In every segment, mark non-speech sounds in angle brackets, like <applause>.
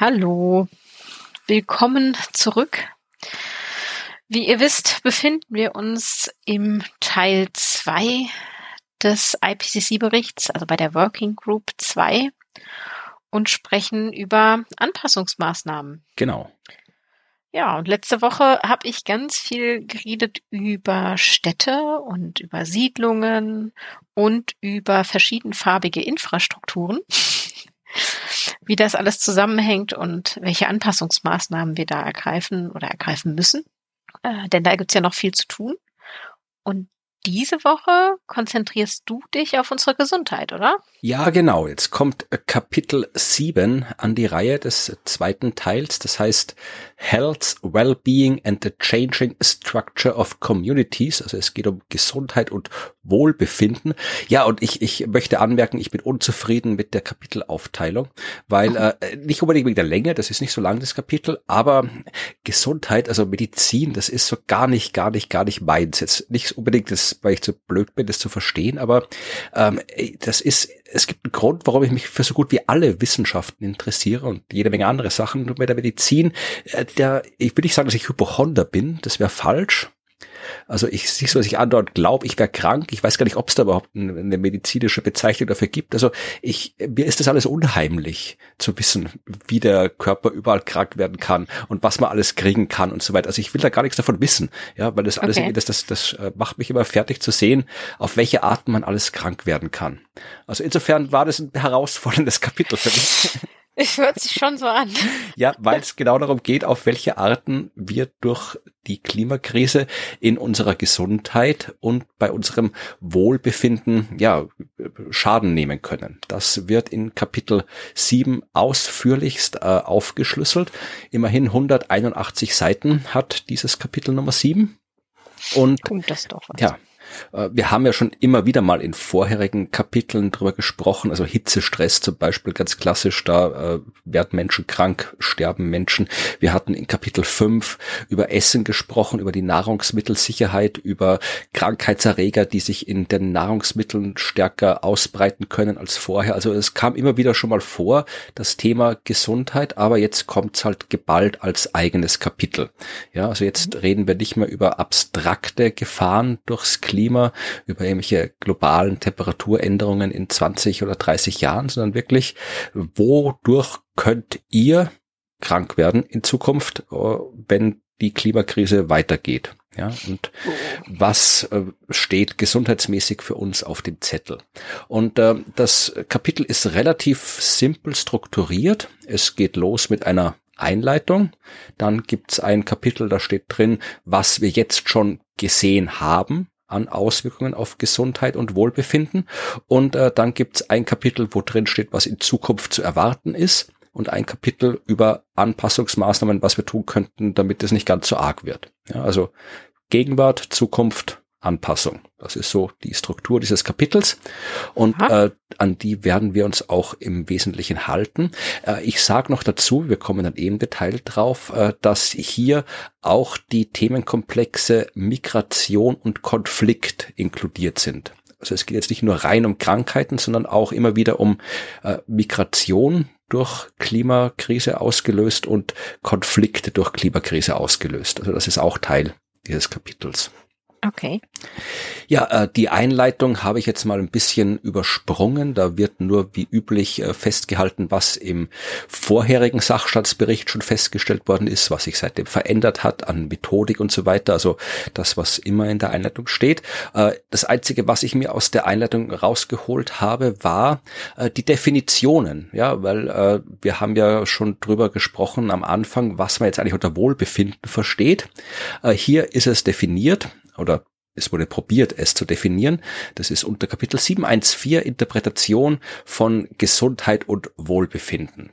Hallo. Willkommen zurück. Wie ihr wisst, befinden wir uns im Teil 2 des IPCC-Berichts, also bei der Working Group 2 und sprechen über Anpassungsmaßnahmen. Genau. Ja, und letzte Woche habe ich ganz viel geredet über Städte und über Siedlungen und über verschiedenfarbige Infrastrukturen, wie das alles zusammenhängt und welche Anpassungsmaßnahmen wir da ergreifen oder ergreifen müssen. Äh, denn da gibt's ja noch viel zu tun. Und diese Woche konzentrierst du dich auf unsere Gesundheit, oder? Ja, genau. Jetzt kommt Kapitel 7 an die Reihe des zweiten Teils. Das heißt Health, Wellbeing and the Changing Structure of Communities. Also es geht um Gesundheit und Wohlbefinden. Ja, und ich, ich möchte anmerken, ich bin unzufrieden mit der Kapitelaufteilung, weil äh, nicht unbedingt wegen der Länge, das ist nicht so lang das Kapitel, aber Gesundheit, also Medizin, das ist so gar nicht, gar nicht, gar nicht meins. Jetzt nicht unbedingt das weil ich zu blöd bin, das zu verstehen, aber ähm, das ist, es gibt einen Grund, warum ich mich für so gut wie alle Wissenschaften interessiere und jede Menge andere Sachen. Und bei der Medizin, äh, der, ich will nicht sagen, dass ich Hypochonder bin, das wäre falsch, also ich siehst was ich andauernd glaube, ich wäre krank. Ich weiß gar nicht, ob es da überhaupt eine medizinische Bezeichnung dafür gibt. Also ich, mir ist das alles unheimlich zu wissen, wie der Körper überall krank werden kann und was man alles kriegen kann und so weiter. Also ich will da gar nichts davon wissen, ja, weil das alles, okay. das, das, das äh, macht mich immer fertig zu sehen, auf welche Arten man alles krank werden kann. Also insofern war das ein herausforderndes <laughs> Kapitel für mich. Es hört sich schon so an. Ja, weil es genau darum geht, auf welche Arten wir durch die Klimakrise in unserer Gesundheit und bei unserem Wohlbefinden, ja, Schaden nehmen können. Das wird in Kapitel 7 ausführlichst äh, aufgeschlüsselt. Immerhin 181 Seiten hat dieses Kapitel Nummer 7. Und, Klingt das doch was. ja, wir haben ja schon immer wieder mal in vorherigen Kapiteln drüber gesprochen, also Hitzestress zum Beispiel ganz klassisch, da äh, werden Menschen krank, sterben Menschen. Wir hatten in Kapitel 5 über Essen gesprochen, über die Nahrungsmittelsicherheit, über Krankheitserreger, die sich in den Nahrungsmitteln stärker ausbreiten können als vorher. Also es kam immer wieder schon mal vor, das Thema Gesundheit, aber jetzt kommt es halt geballt als eigenes Kapitel. Ja, also jetzt mhm. reden wir nicht mehr über abstrakte Gefahren durchs Klima, Klima, über irgendwelche globalen Temperaturänderungen in 20 oder 30 Jahren, sondern wirklich, wodurch könnt ihr krank werden in Zukunft, äh, wenn die Klimakrise weitergeht? Ja, und was äh, steht gesundheitsmäßig für uns auf dem Zettel? Und äh, das Kapitel ist relativ simpel strukturiert. Es geht los mit einer Einleitung. Dann gibt's ein Kapitel, da steht drin, was wir jetzt schon gesehen haben an Auswirkungen auf Gesundheit und Wohlbefinden. Und äh, dann gibt's ein Kapitel, wo drin steht, was in Zukunft zu erwarten ist. Und ein Kapitel über Anpassungsmaßnahmen, was wir tun könnten, damit es nicht ganz so arg wird. Ja, also Gegenwart, Zukunft, Anpassung. Das ist so die Struktur dieses Kapitels und äh, an die werden wir uns auch im Wesentlichen halten. Äh, ich sage noch dazu, wir kommen dann eben Detail drauf, äh, dass hier auch die Themenkomplexe Migration und Konflikt inkludiert sind. Also es geht jetzt nicht nur rein um Krankheiten, sondern auch immer wieder um äh, Migration durch Klimakrise ausgelöst und Konflikte durch Klimakrise ausgelöst. Also das ist auch Teil dieses Kapitels. Okay. Ja, äh, die Einleitung habe ich jetzt mal ein bisschen übersprungen. Da wird nur wie üblich äh, festgehalten, was im vorherigen Sachstandsbericht schon festgestellt worden ist, was sich seitdem verändert hat an Methodik und so weiter. Also das, was immer in der Einleitung steht. Äh, das Einzige, was ich mir aus der Einleitung rausgeholt habe, war die Definitionen. Ja, weil wir haben ja schon drüber gesprochen am Anfang, was man jetzt eigentlich unter Wohlbefinden versteht. Hier ist es definiert oder es wurde probiert, es zu definieren. Das ist unter Kapitel 714 Interpretation von Gesundheit und Wohlbefinden.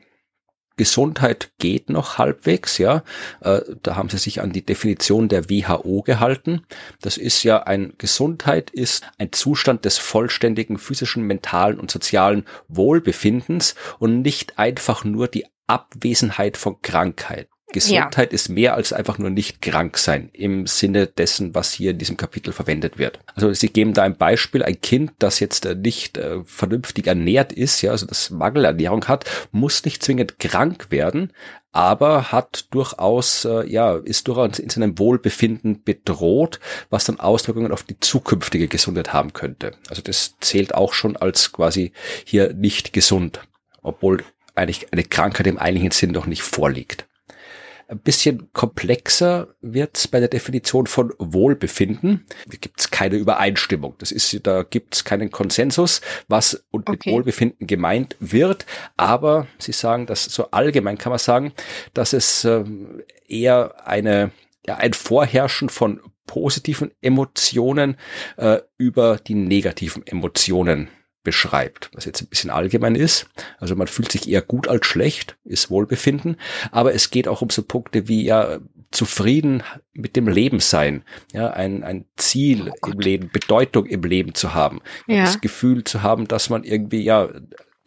Gesundheit geht noch halbwegs, ja. Äh, da haben sie sich an die Definition der WHO gehalten. Das ist ja ein Gesundheit ist ein Zustand des vollständigen physischen, mentalen und sozialen Wohlbefindens und nicht einfach nur die Abwesenheit von Krankheit. Gesundheit ja. ist mehr als einfach nur nicht krank sein im Sinne dessen, was hier in diesem Kapitel verwendet wird. Also Sie geben da ein Beispiel, ein Kind, das jetzt äh, nicht äh, vernünftig ernährt ist, ja, also das Mangelernährung hat, muss nicht zwingend krank werden, aber hat durchaus, äh, ja, ist durchaus in seinem Wohlbefinden bedroht, was dann Auswirkungen auf die zukünftige Gesundheit haben könnte. Also das zählt auch schon als quasi hier nicht gesund, obwohl eigentlich eine Krankheit im eigentlichen Sinn doch nicht vorliegt. Ein bisschen komplexer wird's bei der Definition von Wohlbefinden. Da gibt's keine Übereinstimmung. Das ist, da gibt's keinen Konsensus, was und mit Wohlbefinden gemeint wird. Aber Sie sagen, dass so allgemein kann man sagen, dass es ähm, eher eine ja, ein Vorherrschen von positiven Emotionen äh, über die negativen Emotionen beschreibt, was jetzt ein bisschen allgemein ist. Also man fühlt sich eher gut als schlecht, ist Wohlbefinden, aber es geht auch um so Punkte wie ja zufrieden mit dem Leben sein, ja, ein, ein Ziel oh im Leben, Bedeutung im Leben zu haben, ja. das Gefühl zu haben, dass man irgendwie ja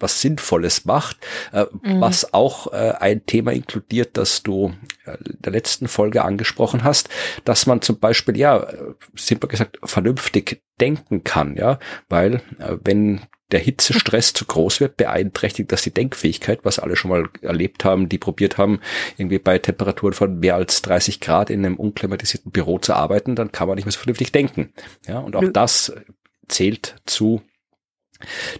was Sinnvolles macht, äh, mhm. was auch äh, ein Thema inkludiert, das du äh, in der letzten Folge angesprochen hast, dass man zum Beispiel, ja, simpel gesagt, vernünftig denken kann, ja, weil äh, wenn der Hitzestress <laughs> zu groß wird, beeinträchtigt das die Denkfähigkeit, was alle schon mal erlebt haben, die probiert haben, irgendwie bei Temperaturen von mehr als 30 Grad in einem unklimatisierten Büro zu arbeiten, dann kann man nicht mehr so vernünftig denken. Ja, und auch das zählt zu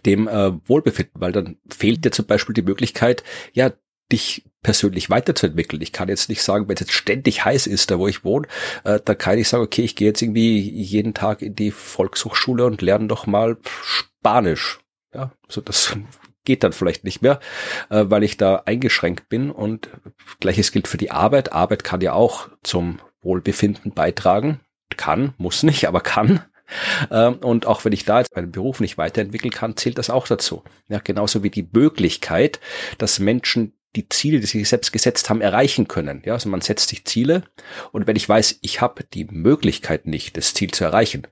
dem äh, Wohlbefinden, weil dann fehlt dir zum Beispiel die Möglichkeit, ja, dich persönlich weiterzuentwickeln. Ich kann jetzt nicht sagen, wenn es jetzt ständig heiß ist, da wo ich wohne, äh, da kann ich sagen, okay, ich gehe jetzt irgendwie jeden Tag in die Volkshochschule und lerne doch mal Spanisch. Ja, so das <laughs> geht dann vielleicht nicht mehr, äh, weil ich da eingeschränkt bin und gleiches gilt für die Arbeit. Arbeit kann ja auch zum Wohlbefinden beitragen. Kann, muss nicht, aber kann. Ähm, und auch wenn ich da jetzt meinen Beruf nicht weiterentwickeln kann, zählt das auch dazu. Ja, genauso wie die Möglichkeit, dass Menschen die Ziele, die sie sich selbst gesetzt haben, erreichen können. Ja, also man setzt sich Ziele und wenn ich weiß, ich habe die Möglichkeit nicht, das Ziel zu erreichen,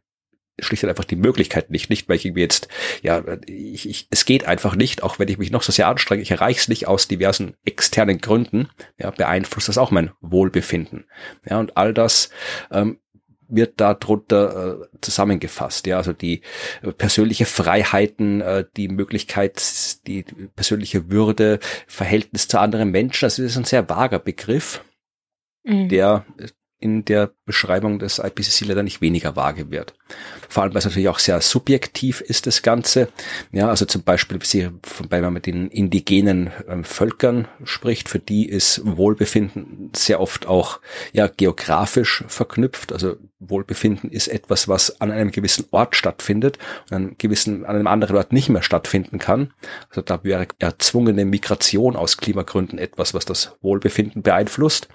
schlicht und einfach die Möglichkeit nicht, nicht weil ich irgendwie jetzt, ja, ich, ich, es geht einfach nicht, auch wenn ich mich noch so sehr anstrenge, ich erreiche es nicht aus diversen externen Gründen, ja, beeinflusst das auch mein Wohlbefinden. Ja, und all das ähm, wird darunter äh, zusammengefasst. Ja, also die äh, persönliche Freiheiten, äh, die Möglichkeit, die persönliche Würde, Verhältnis zu anderen Menschen. Also das ist ein sehr vager Begriff, mhm. der in der Beschreibung des IPCC leider nicht weniger vage wird. Vor allem, weil es natürlich auch sehr subjektiv ist, das Ganze. Ja, also zum Beispiel, wenn man mit den indigenen ähm, Völkern spricht, für die ist Wohlbefinden sehr oft auch, ja, geografisch verknüpft. Also Wohlbefinden ist etwas, was an einem gewissen Ort stattfindet und an einem gewissen, an einem anderen Ort nicht mehr stattfinden kann. Also da wäre erzwungene Migration aus Klimagründen etwas, was das Wohlbefinden beeinflusst.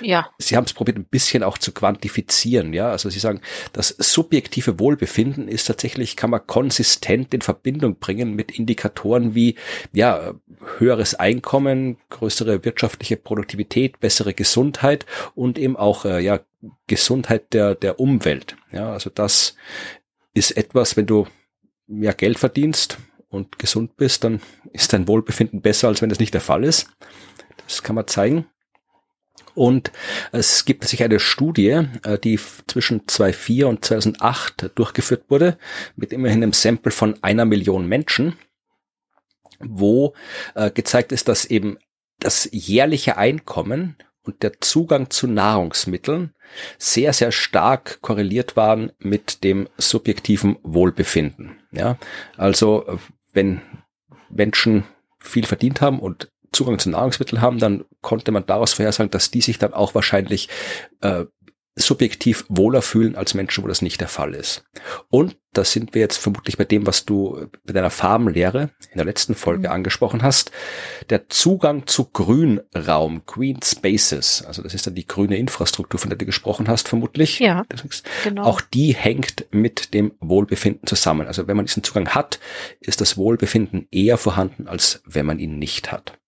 Ja. Sie haben es probiert, ein bisschen auch zu quantifizieren, ja. Also Sie sagen, das subjektive Wohlbefinden ist tatsächlich, kann man konsistent in Verbindung bringen mit Indikatoren wie, ja, höheres Einkommen, größere wirtschaftliche Produktivität, bessere Gesundheit und eben auch, äh, ja, Gesundheit der, der Umwelt. Ja, also das ist etwas, wenn du mehr Geld verdienst und gesund bist, dann ist dein Wohlbefinden besser, als wenn das nicht der Fall ist. Das kann man zeigen. Und es gibt sich eine Studie, äh, die zwischen 2004 und 2008 durchgeführt wurde, mit immerhin einem Sample von einer Million Menschen, wo äh, gezeigt ist, dass eben das jährliche Einkommen und der Zugang zu Nahrungsmitteln sehr, sehr stark korreliert waren mit dem subjektiven Wohlbefinden. Ja, also äh, wenn Menschen viel verdient haben und Zugang zu Nahrungsmitteln haben, dann konnte man daraus vorhersagen, dass die sich dann auch wahrscheinlich äh, subjektiv wohler fühlen als Menschen, wo das nicht der Fall ist. Und da sind wir jetzt vermutlich bei dem, was du bei deiner Farbenlehre in der letzten Folge mhm. angesprochen hast. Der Zugang zu Grünraum, Green Spaces, also das ist dann die grüne Infrastruktur, von der du gesprochen hast, vermutlich. Ja, genau. Auch die hängt mit dem Wohlbefinden zusammen. Also wenn man diesen Zugang hat, ist das Wohlbefinden eher vorhanden, als wenn man ihn nicht hat.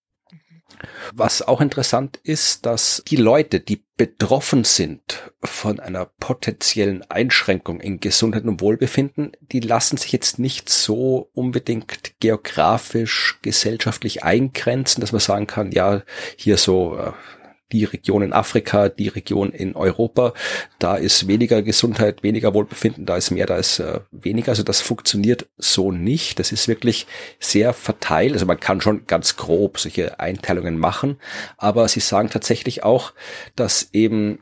Was auch interessant ist, dass die Leute, die betroffen sind von einer potenziellen Einschränkung in Gesundheit und Wohlbefinden, die lassen sich jetzt nicht so unbedingt geografisch, gesellschaftlich eingrenzen, dass man sagen kann, ja, hier so äh, die Region in Afrika, die Region in Europa, da ist weniger Gesundheit, weniger Wohlbefinden, da ist mehr, da ist äh, weniger. Also das funktioniert so nicht. Das ist wirklich sehr verteilt. Also man kann schon ganz grob solche Einteilungen machen, aber sie sagen tatsächlich auch, dass eben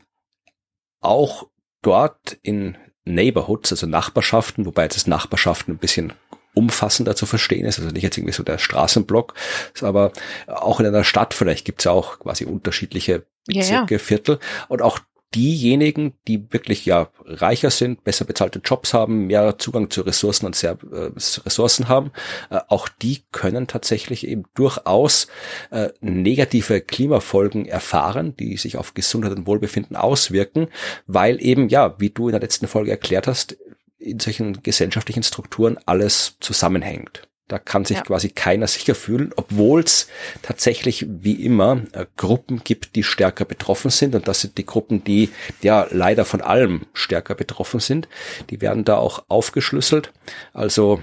auch dort in Neighborhoods, also Nachbarschaften, wobei jetzt das Nachbarschaften ein bisschen umfassender zu verstehen ist, also nicht jetzt irgendwie so der Straßenblock, aber auch in einer Stadt vielleicht gibt es ja auch quasi unterschiedliche Bezirke, ja, ja. Viertel und auch diejenigen, die wirklich ja reicher sind, besser bezahlte Jobs haben, mehr Zugang zu Ressourcen und sehr äh, Ressourcen haben, äh, auch die können tatsächlich eben durchaus äh, negative Klimafolgen erfahren, die sich auf Gesundheit und Wohlbefinden auswirken, weil eben ja, wie du in der letzten Folge erklärt hast, in solchen gesellschaftlichen Strukturen alles zusammenhängt. Da kann sich ja. quasi keiner sicher fühlen, obwohl es tatsächlich wie immer äh, Gruppen gibt, die stärker betroffen sind. Und das sind die Gruppen, die ja leider von allem stärker betroffen sind. Die werden da auch aufgeschlüsselt. Also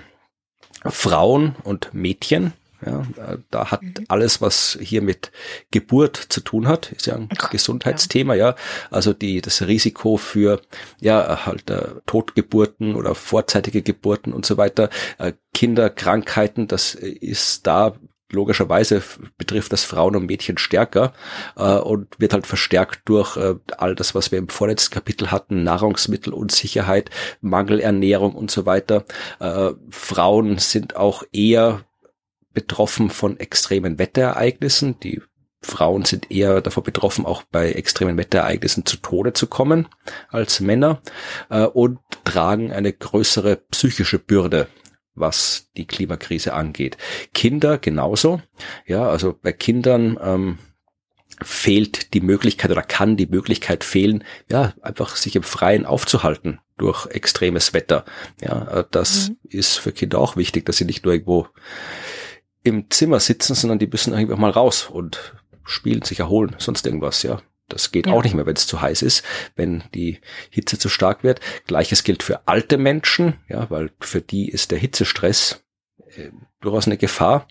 Frauen und Mädchen, ja, da hat mhm. alles, was hier mit Geburt zu tun hat, ist ja ein Ach, Gesundheitsthema, ja. ja. Also die, das Risiko für, ja, halt äh, Totgeburten oder vorzeitige Geburten und so weiter, äh, Kinderkrankheiten, das ist da logischerweise betrifft das Frauen und Mädchen stärker äh, und wird halt verstärkt durch äh, all das, was wir im vorletzten Kapitel hatten, Nahrungsmittelunsicherheit, Mangelernährung und so weiter. Äh, Frauen sind auch eher betroffen von extremen Wetterereignissen. Die Frauen sind eher davon betroffen, auch bei extremen Wetterereignissen zu Tode zu kommen als Männer äh, und tragen eine größere psychische Bürde was die Klimakrise angeht. Kinder genauso. Ja, also bei Kindern ähm, fehlt die Möglichkeit oder kann die Möglichkeit fehlen, ja, einfach sich im Freien aufzuhalten durch extremes Wetter. Ja, äh, das mhm. ist für Kinder auch wichtig, dass sie nicht nur irgendwo im Zimmer sitzen, sondern die müssen einfach mal raus und spielen, sich erholen, sonst irgendwas, ja. Das geht ja. auch nicht mehr, wenn es zu heiß ist, wenn die Hitze zu stark wird. Gleiches gilt für alte Menschen, ja, weil für die ist der Hitzestress äh, durchaus eine Gefahr.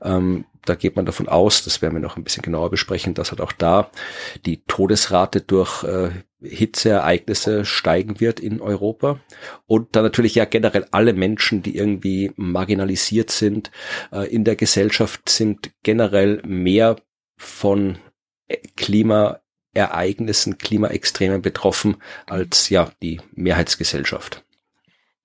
Ähm, da geht man davon aus, das werden wir noch ein bisschen genauer besprechen, dass halt auch da die Todesrate durch äh, Hitzeereignisse steigen wird in Europa. Und dann natürlich ja generell alle Menschen, die irgendwie marginalisiert sind äh, in der Gesellschaft, sind generell mehr von Klimaereignissen, Klimaextremen betroffen als ja die Mehrheitsgesellschaft.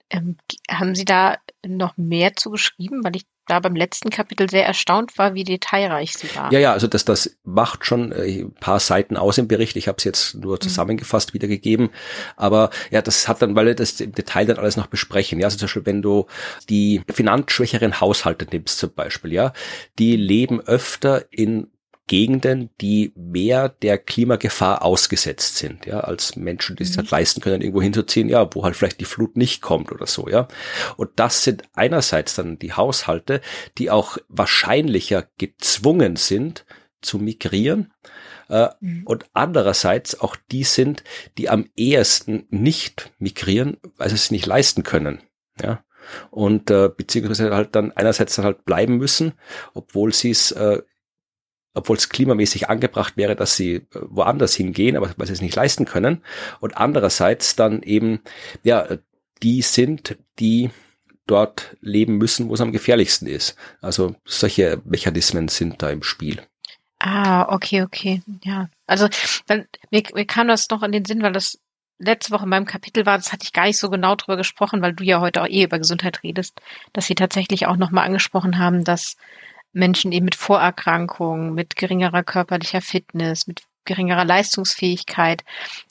Ähm, haben Sie da noch mehr zu geschrieben? Weil ich da beim letzten Kapitel sehr erstaunt war, wie detailreich sie war. Ja, ja, also das, das macht schon äh, ein paar Seiten aus im Bericht. Ich habe es jetzt nur mhm. zusammengefasst mhm. wiedergegeben. Aber ja, das hat dann, weil wir das im Detail dann alles noch besprechen. Ja, also zum Beispiel, wenn du die finanzschwächeren Haushalte nimmst zum Beispiel, ja, die leben öfter in Gegenden, die mehr der Klimagefahr ausgesetzt sind, ja, als Menschen, die es mhm. halt leisten können, irgendwo hinzuziehen, ja, wo halt vielleicht die Flut nicht kommt oder so, ja. Und das sind einerseits dann die Haushalte, die auch wahrscheinlicher gezwungen sind zu migrieren, äh, mhm. und andererseits auch die sind, die am ehesten nicht migrieren, weil sie es nicht leisten können, ja und äh, beziehungsweise halt dann einerseits dann halt bleiben müssen, obwohl sie es äh, obwohl es klimamäßig angebracht wäre, dass sie äh, woanders hingehen, aber weil sie es nicht leisten können. Und andererseits dann eben, ja, die sind, die dort leben müssen, wo es am gefährlichsten ist. Also solche Mechanismen sind da im Spiel. Ah, okay, okay, ja. Also dann, mir, mir kam das noch in den Sinn, weil das letzte Woche in meinem Kapitel war, das hatte ich gar nicht so genau drüber gesprochen, weil du ja heute auch eh über Gesundheit redest, dass sie tatsächlich auch nochmal angesprochen haben, dass Menschen eben mit Vorerkrankungen, mit geringerer körperlicher Fitness, mit geringerer Leistungsfähigkeit,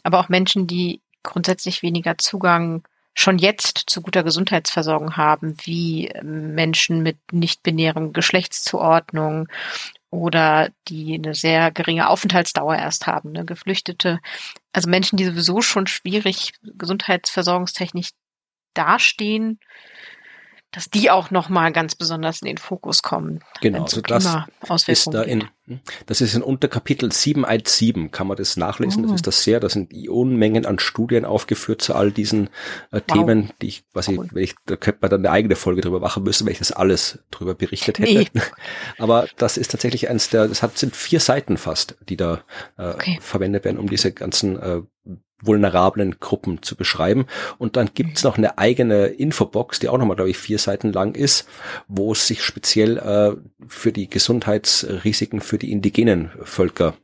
aber auch Menschen, die grundsätzlich weniger Zugang schon jetzt zu guter Gesundheitsversorgung haben, wie ähm, Menschen mit nicht binärem Geschlechtszuordnung oder die eine sehr geringe Aufenthaltsdauer erst haben, ne, Geflüchtete, also Menschen, die sowieso schon schwierig gesundheitsversorgungstechnisch dastehen, dass die auch nochmal ganz besonders in den Fokus kommen. Genau, also das ist da in Das ist in Unterkapitel 717, kann man das nachlesen. Oh. Das ist das sehr, da sind Unmengen an Studien aufgeführt zu all diesen äh, wow. Themen, die ich, was ich, wenn ich, da könnte man dann eine eigene Folge drüber machen müssen, wenn ich das alles drüber berichtet hätte. Nee. <laughs> Aber das ist tatsächlich eins der, das hat, sind vier Seiten fast, die da äh, okay. verwendet werden, um diese ganzen äh, vulnerablen Gruppen zu beschreiben. Und dann gibt's noch eine eigene Infobox, die auch nochmal, glaube ich, vier Seiten lang ist, wo es sich speziell äh, für die Gesundheitsrisiken für die indigenen Völker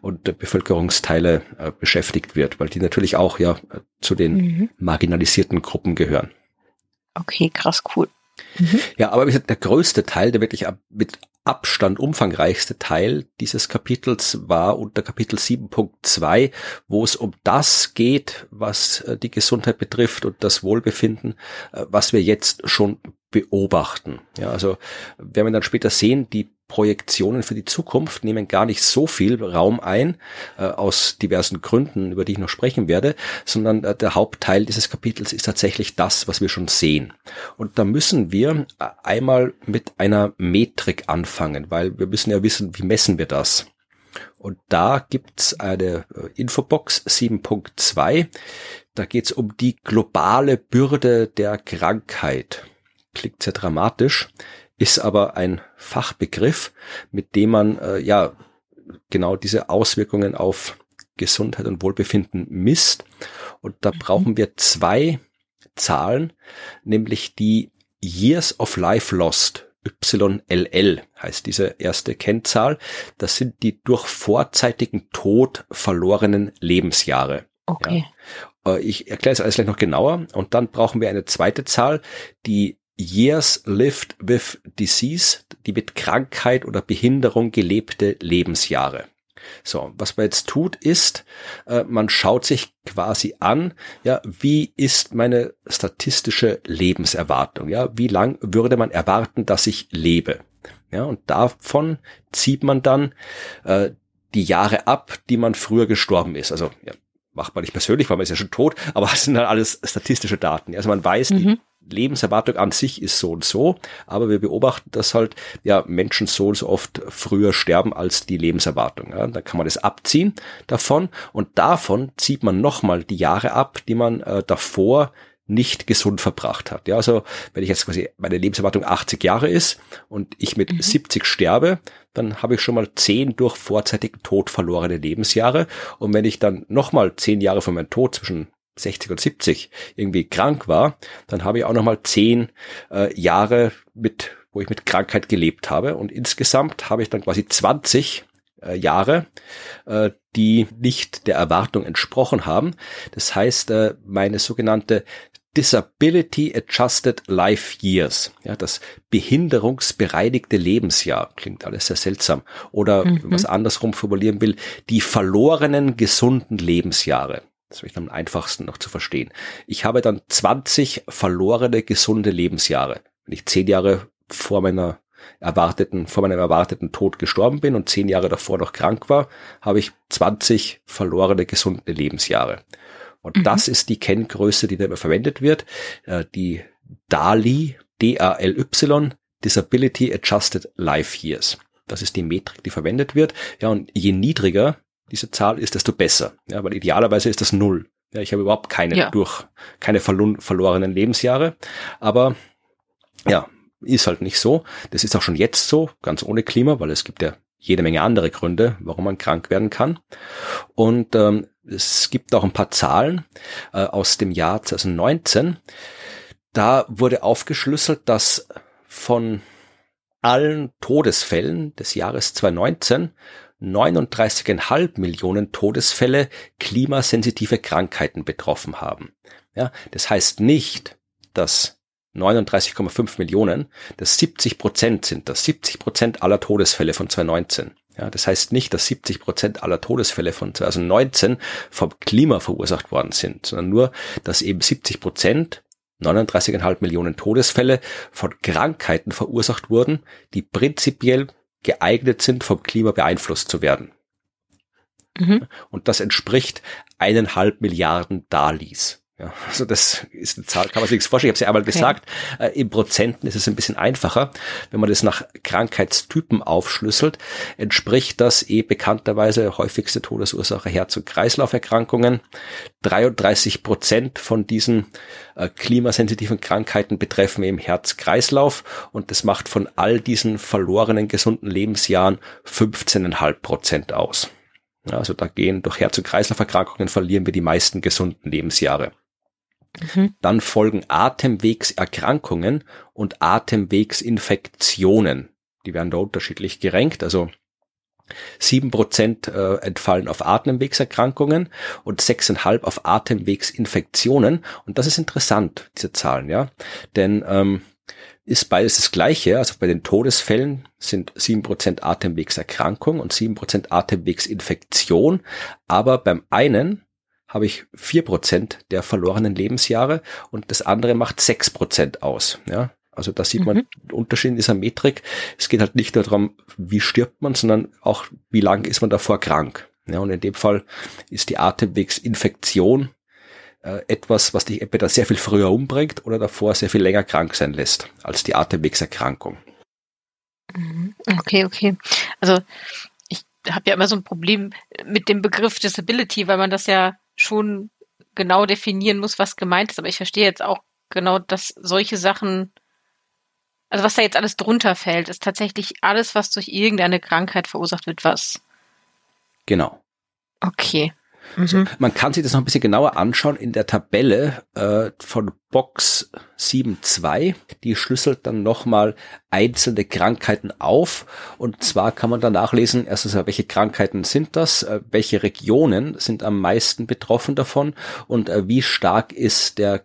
und Bevölkerungsteile äh, beschäftigt wird, weil die natürlich auch ja zu den mhm. marginalisierten Gruppen gehören. Okay, krass, cool. Mhm. Ja, aber wie gesagt, der größte Teil, der wirklich mit Abstand umfangreichste Teil dieses Kapitels war unter Kapitel 7.2, wo es um das geht, was äh, die Gesundheit betrifft und das Wohlbefinden, äh, was wir jetzt schon beobachten. Ja, also werden wir dann später sehen, die Projektionen für die Zukunft nehmen gar nicht so viel Raum ein, äh, aus diversen Gründen, über die ich noch sprechen werde, sondern äh, der Hauptteil dieses Kapitels ist tatsächlich das, was wir schon sehen. Und da müssen wir äh, einmal mit einer Metrik anfangen, weil wir müssen ja wissen, wie messen wir das. Und da gibt's eine äh, Infobox 7.2. Da geht's um die globale Bürde der Krankheit. Klingt sehr dramatisch ist aber ein Fachbegriff, mit dem man äh, ja genau diese Auswirkungen auf Gesundheit und Wohlbefinden misst. Und da mhm. brauchen wir zwei Zahlen, nämlich die Years of Life Lost. YLL heißt diese erste Kennzahl. Das sind die durch vorzeitigen Tod verlorenen Lebensjahre. Okay. Ja. Äh, ich erkläre es alles gleich noch genauer. Und dann brauchen wir eine zweite Zahl, die Years lived with disease, die mit Krankheit oder Behinderung gelebte Lebensjahre. So, was man jetzt tut, ist, äh, man schaut sich quasi an, ja, wie ist meine statistische Lebenserwartung, ja, wie lang würde man erwarten, dass ich lebe, ja, und davon zieht man dann äh, die Jahre ab, die man früher gestorben ist. Also ja, macht man nicht persönlich, weil man ist ja schon tot, aber <laughs> das sind halt alles statistische Daten. Also man weiß, mhm. die Lebenserwartung an sich ist so und so, aber wir beobachten, dass halt ja Menschen so und so oft früher sterben als die Lebenserwartung. Ja, da kann man das abziehen davon und davon zieht man nochmal die Jahre ab, die man äh, davor nicht gesund verbracht hat. Ja, also wenn ich jetzt quasi meine Lebenserwartung 80 Jahre ist und ich mit mhm. 70 sterbe, dann habe ich schon mal 10 durch vorzeitigen Tod verlorene Lebensjahre. Und wenn ich dann nochmal 10 Jahre von meinem Tod zwischen 60 und 70 irgendwie krank war, dann habe ich auch nochmal zehn äh, Jahre mit, wo ich mit Krankheit gelebt habe. Und insgesamt habe ich dann quasi 20 äh, Jahre, äh, die nicht der Erwartung entsprochen haben. Das heißt, äh, meine sogenannte Disability Adjusted Life Years, ja, das behinderungsbereinigte Lebensjahr, klingt alles sehr seltsam. Oder, mhm. was andersrum formulieren will, die verlorenen gesunden Lebensjahre. Das wäre am einfachsten noch zu verstehen. Ich habe dann 20 verlorene, gesunde Lebensjahre. Wenn ich zehn Jahre vor meiner erwarteten, vor meinem erwarteten Tod gestorben bin und zehn Jahre davor noch krank war, habe ich 20 verlorene, gesunde Lebensjahre. Und mhm. das ist die Kenngröße, die da immer verwendet wird. Äh, die DALY, D-A-L-Y, Disability Adjusted Life Years. Das ist die Metrik, die verwendet wird. Ja, und je niedriger diese Zahl ist, desto besser. Ja, weil idealerweise ist das null. Ja, ich habe überhaupt keine ja. durch, keine verlorenen Lebensjahre. Aber ja, ist halt nicht so. Das ist auch schon jetzt so, ganz ohne Klima, weil es gibt ja jede Menge andere Gründe, warum man krank werden kann. Und ähm, es gibt auch ein paar Zahlen äh, aus dem Jahr 2019. Da wurde aufgeschlüsselt, dass von allen Todesfällen des Jahres 2019 39,5 Millionen Todesfälle klimasensitive Krankheiten betroffen haben. Ja, das heißt nicht, dass 39,5 Millionen, dass 70 Prozent sind, dass 70 Prozent aller Todesfälle von 2019. Ja, das heißt nicht, dass 70 Prozent aller Todesfälle von 2019 vom Klima verursacht worden sind, sondern nur, dass eben 70 Prozent 39,5 Millionen Todesfälle von Krankheiten verursacht wurden, die prinzipiell geeignet sind, vom Klima beeinflusst zu werden. Mhm. Und das entspricht eineinhalb Milliarden Dalis. Ja, <laughs> also das ist eine Zahl, kann man sich nichts vorstellen. Ich habe es ja einmal okay. gesagt, äh, in Prozenten ist es ein bisschen einfacher. Wenn man das nach Krankheitstypen aufschlüsselt, entspricht das eh bekannterweise häufigste Todesursache Herz- und Kreislauferkrankungen. 33 Prozent von diesen äh, klimasensitiven Krankheiten betreffen eben Herz-Kreislauf und das macht von all diesen verlorenen gesunden Lebensjahren 15,5 Prozent aus. Ja, also da gehen durch Herz- und Kreislauferkrankungen verlieren wir die meisten gesunden Lebensjahre. Mhm. Dann folgen Atemwegserkrankungen und Atemwegsinfektionen. Die werden da unterschiedlich gerenkt. Also sieben Prozent äh, entfallen auf Atemwegserkrankungen und sechseinhalb auf Atemwegsinfektionen. Und das ist interessant, diese Zahlen, ja. Denn ähm, ist beides das gleiche. Also bei den Todesfällen sind sieben Prozent Atemwegserkrankung und sieben Prozent Atemwegsinfektion. Aber beim einen habe ich vier Prozent der verlorenen Lebensjahre und das andere macht sechs Prozent aus. Ja, also da sieht man mhm. den Unterschied in dieser Metrik. Es geht halt nicht nur darum, wie stirbt man, sondern auch, wie lange ist man davor krank. Ja, und in dem Fall ist die Atemwegsinfektion äh, etwas, was dich entweder sehr viel früher umbringt oder davor sehr viel länger krank sein lässt als die Atemwegserkrankung. Mhm. Okay, okay. Also ich habe ja immer so ein Problem mit dem Begriff Disability, weil man das ja schon genau definieren muss, was gemeint ist. Aber ich verstehe jetzt auch genau, dass solche Sachen, also was da jetzt alles drunter fällt, ist tatsächlich alles, was durch irgendeine Krankheit verursacht wird, was. Genau. Okay. Mhm. man kann sich das noch ein bisschen genauer anschauen in der Tabelle äh, von Box 7.2. Die schlüsselt dann nochmal einzelne Krankheiten auf. Und zwar kann man da nachlesen, erstens, welche Krankheiten sind das, äh, welche Regionen sind am meisten betroffen davon und äh, wie stark ist der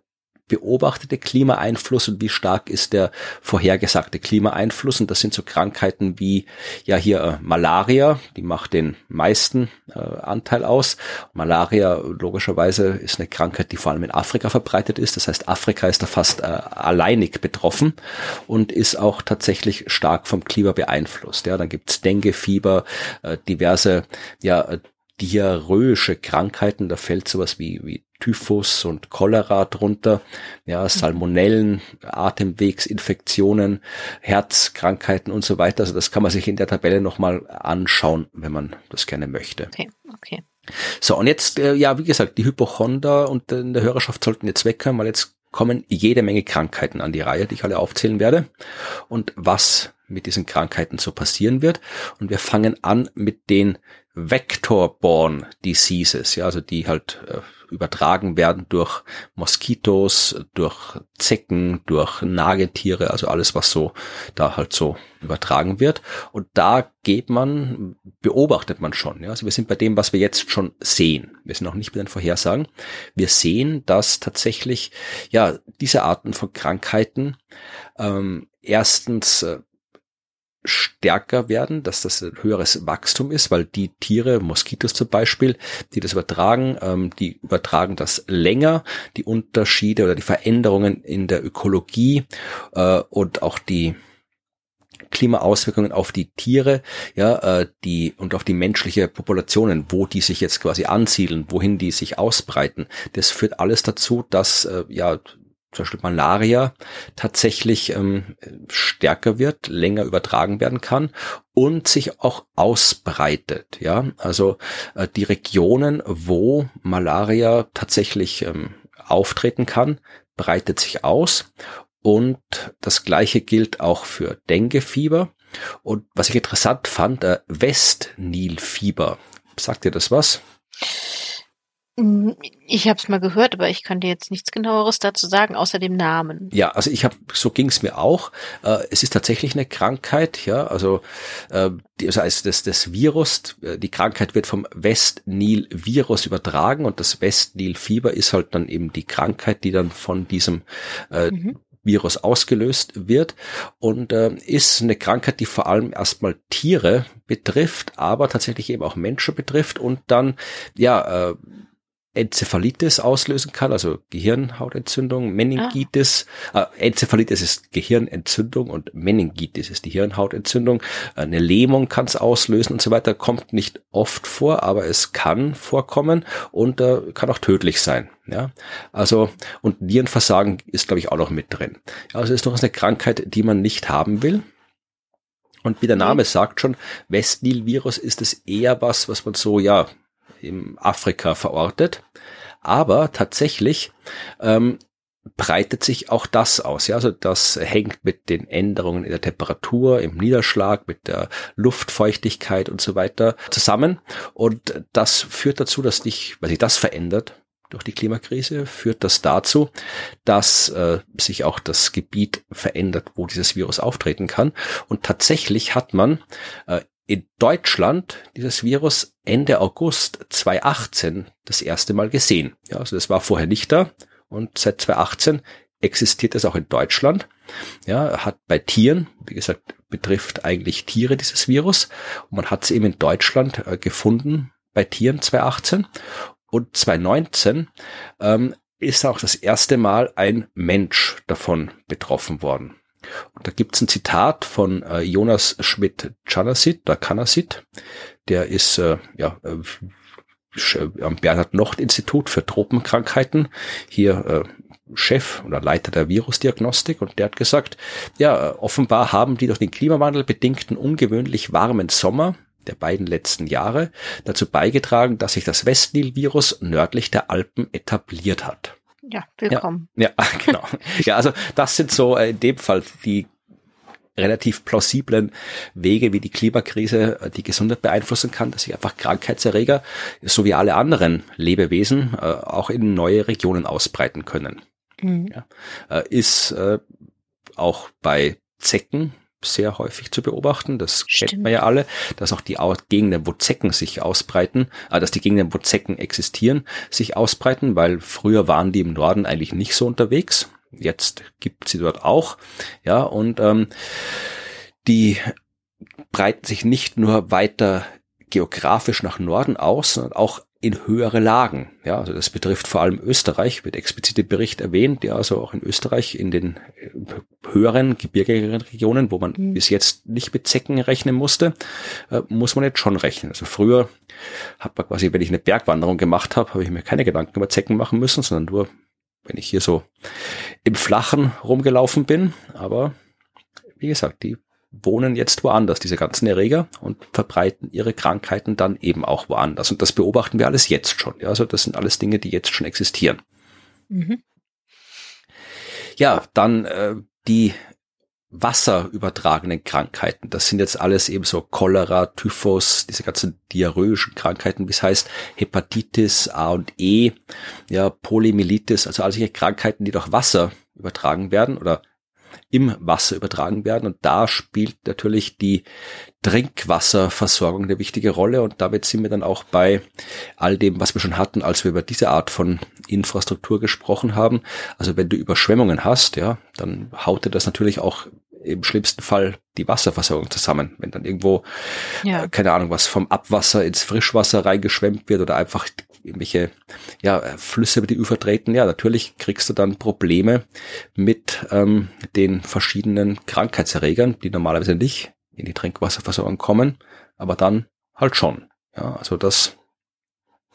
beobachtete Klimaeinfluss und wie stark ist der vorhergesagte Klimaeinfluss. Und das sind so Krankheiten wie ja hier äh, Malaria, die macht den meisten äh, Anteil aus. Malaria logischerweise ist eine Krankheit, die vor allem in Afrika verbreitet ist. Das heißt, Afrika ist da fast äh, alleinig betroffen und ist auch tatsächlich stark vom Klima beeinflusst. Ja, dann gibt's Dengue, Fieber, äh, diverse ja diarrhoische Krankheiten, da fällt sowas wie, wie Typhus und Cholera drunter, ja, Salmonellen, Atemwegsinfektionen, Herzkrankheiten und so weiter. Also das kann man sich in der Tabelle nochmal anschauen, wenn man das gerne möchte. Okay, okay. So, und jetzt, äh, ja, wie gesagt, die Hypochonder und in der Hörerschaft sollten jetzt weghören, weil jetzt kommen jede Menge Krankheiten an die Reihe, die ich alle aufzählen werde. Und was mit diesen Krankheiten so passieren wird. Und wir fangen an mit den Vector-borne Diseases, ja, also die halt äh, übertragen werden durch Moskitos, durch Zecken, durch Nagetiere, also alles, was so da halt so übertragen wird. Und da geht man, beobachtet man schon. Ja? Also wir sind bei dem, was wir jetzt schon sehen. Wir sind noch nicht bei den Vorhersagen. Wir sehen, dass tatsächlich ja diese Arten von Krankheiten ähm, erstens äh, stärker werden, dass das ein höheres Wachstum ist, weil die Tiere, Moskitos zum Beispiel, die das übertragen, ähm, die übertragen das länger, die Unterschiede oder die Veränderungen in der Ökologie äh, und auch die Klimaauswirkungen auf die Tiere, ja, äh, die und auf die menschliche Populationen, wo die sich jetzt quasi ansiedeln, wohin die sich ausbreiten. Das führt alles dazu, dass äh, ja zum Beispiel Malaria tatsächlich ähm, stärker wird, länger übertragen werden kann und sich auch ausbreitet. Ja, also äh, die Regionen, wo Malaria tatsächlich ähm, auftreten kann, breitet sich aus und das gleiche gilt auch für Denguefieber. Und was ich interessant fand, äh, Westnilfieber. Sagt ihr das was? Hm, ich habe es mal gehört, aber ich kann dir jetzt nichts genaueres dazu sagen, außer dem Namen. Ja, also ich habe, so ging es mir auch. Äh, es ist tatsächlich eine Krankheit, ja, also äh, das heißt, das, das Virus, äh, die Krankheit wird vom West-Nil-Virus übertragen und das West-Nil-Fieber ist halt dann eben die Krankheit, die dann von diesem äh, mhm. Virus ausgelöst wird und äh, ist eine Krankheit, die vor allem erstmal Tiere betrifft, aber tatsächlich eben auch Menschen betrifft und dann ja äh, Enzephalitis auslösen kann, also Gehirnhautentzündung, Meningitis. Ah. Äh, Enzephalitis ist Gehirnentzündung und Meningitis ist die Hirnhautentzündung. Eine Lähmung kann es auslösen und so weiter. Kommt nicht oft vor, aber es kann vorkommen und äh, kann auch tödlich sein. Ja, also und Nierenversagen ist, glaube ich, auch noch mit drin. Also ist durchaus eine Krankheit, die man nicht haben will. Und wie der Name sagt schon, Westnil-Virus ist es eher was, was man so, ja, im Afrika verortet. Aber tatsächlich ähm, breitet sich auch das aus. Ja, also das hängt mit den Änderungen in der Temperatur, im Niederschlag, mit der Luftfeuchtigkeit und so weiter zusammen. Und das führt dazu, dass dich, weil sich das verändert durch die Klimakrise, führt das dazu, dass äh, sich auch das Gebiet verändert, wo dieses Virus auftreten kann. Und tatsächlich hat man äh, in Deutschland dieses Virus Ende August 2018 das erste Mal gesehen. Ja, also das war vorher nicht da und seit 2018 existiert es auch in Deutschland. Ja, hat bei Tieren, wie gesagt, betrifft eigentlich Tiere dieses Virus und man hat es eben in Deutschland äh, gefunden bei Tieren 2018 und 2019 ähm, ist auch das erste Mal ein Mensch davon betroffen worden. Und da gibt's ein Zitat von äh, Jonas Schmidt-Chanasit, da Kanasit, der ist äh, ja äh, am Bernhard-Nocht-Institut für Tropenkrankheiten. Hier äh, Chef oder Leiter der Virusdiagnostik. Und der hat gesagt, ja, offenbar haben die durch den Klimawandel bedingten ungewöhnlich warmen Sommer der beiden letzten Jahre dazu beigetragen, dass sich das Westnil-Virus nördlich der Alpen etabliert hat. Ja, willkommen. Ja, ja <laughs> genau. ja, also das sind so äh, in dem Fall die relativ plausiblen Wege, wie die Klimakrise äh, die Gesundheit beeinflussen kann, dass sich einfach Krankheitserreger, so wie alle anderen Lebewesen, äh, auch in neue Regionen ausbreiten können. Mhm. Ja, ist auch bei Zecken sehr häufig zu beobachten. Das Stimmt. kennt man ja alle, dass auch die Gegenden, wo Zecken sich ausbreiten, äh, dass die Gegenden, wo Zecken existieren, sich ausbreiten, weil früher waren die im Norden eigentlich nicht so unterwegs. Jetzt gibt sie dort auch. Ja, und ähm, die breiten sich nicht nur weiter geografisch nach Norden aus, sondern auch in höhere Lagen. Ja, also das betrifft vor allem Österreich, wird explizit im Bericht erwähnt, ja, also auch in Österreich in den äh, höheren, gebirgigeren Regionen, wo man mhm. bis jetzt nicht mit Zecken rechnen musste, äh, muss man jetzt schon rechnen. Also früher hat man quasi, wenn ich eine Bergwanderung gemacht habe, habe ich mir keine Gedanken über Zecken machen müssen, sondern nur, wenn ich hier so im Flachen rumgelaufen bin. Aber wie gesagt, die wohnen jetzt woanders, diese ganzen Erreger, und verbreiten ihre Krankheiten dann eben auch woanders. Und das beobachten wir alles jetzt schon. Ja, also das sind alles Dinge, die jetzt schon existieren. Mhm. Ja, dann äh, die wasserübertragenen Krankheiten. Das sind jetzt alles eben so Cholera, Typhus, diese ganzen diarrhoischen Krankheiten, wie es heißt, Hepatitis A und E, ja, Polymyelitis, also all solche Krankheiten, die durch Wasser übertragen werden oder im Wasser übertragen werden. Und da spielt natürlich die Trinkwasserversorgung eine wichtige Rolle. Und damit sind wir dann auch bei all dem, was wir schon hatten, als wir über diese Art von Infrastruktur gesprochen haben. Also wenn du Überschwemmungen hast, ja, dann haut dir das natürlich auch im schlimmsten Fall die Wasserversorgung zusammen. Wenn dann irgendwo, ja. äh, keine Ahnung, was vom Abwasser ins Frischwasser reingeschwemmt wird oder einfach irgendwelche ja, Flüsse über die Ufer treten, ja, natürlich kriegst du dann Probleme mit ähm, den verschiedenen Krankheitserregern, die normalerweise nicht in die Trinkwasserversorgung kommen, aber dann halt schon. Ja, also das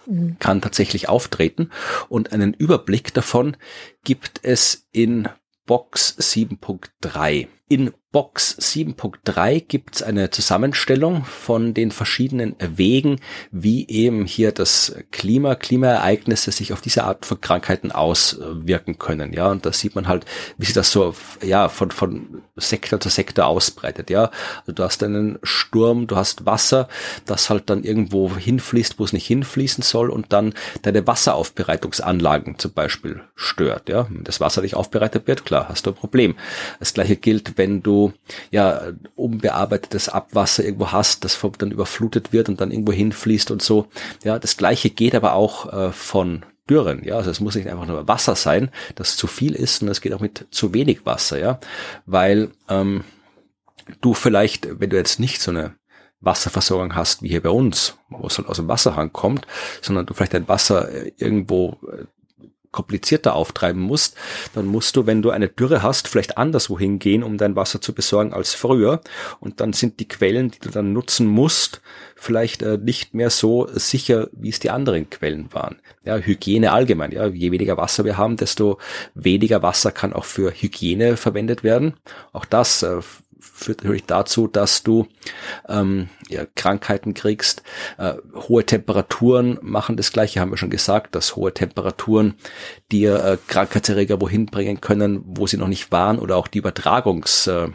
mhm. kann tatsächlich auftreten und einen Überblick davon gibt es in Box 7.3. In Box 7.3 gibt es eine Zusammenstellung von den verschiedenen Wegen, wie eben hier das Klima, Klimaereignisse sich auf diese Art von Krankheiten auswirken können. Ja, und da sieht man halt, wie sich das so, ja, von, von Sektor zu Sektor ausbreitet. Ja, also du hast einen Sturm, du hast Wasser, das halt dann irgendwo hinfließt, wo es nicht hinfließen soll und dann deine Wasseraufbereitungsanlagen zum Beispiel stört. Ja, wenn das Wasser nicht aufbereitet wird, klar, hast du ein Problem. Das gleiche gilt, wenn du ja unbearbeitetes Abwasser irgendwo hast, das dann überflutet wird und dann irgendwo hinfließt und so. Ja, das gleiche geht aber auch äh, von Dürren, ja, also es muss nicht einfach nur Wasser sein, das zu viel ist, und es geht auch mit zu wenig Wasser, ja, weil ähm, du vielleicht, wenn du jetzt nicht so eine Wasserversorgung hast, wie hier bei uns, wo es halt aus dem Wasserhang kommt, sondern du vielleicht dein Wasser äh, irgendwo äh, komplizierter auftreiben musst, dann musst du, wenn du eine Dürre hast, vielleicht anderswo hingehen, um dein Wasser zu besorgen als früher. Und dann sind die Quellen, die du dann nutzen musst, vielleicht äh, nicht mehr so sicher, wie es die anderen Quellen waren. Ja, Hygiene allgemein. Ja, je weniger Wasser wir haben, desto weniger Wasser kann auch für Hygiene verwendet werden. Auch das äh, führt natürlich dazu, dass du ähm, ja, Krankheiten kriegst. Äh, hohe Temperaturen machen das gleiche, haben wir schon gesagt, dass hohe Temperaturen dir äh, Krankheitserreger wohin bringen können, wo sie noch nicht waren oder auch die Übertragungs äh,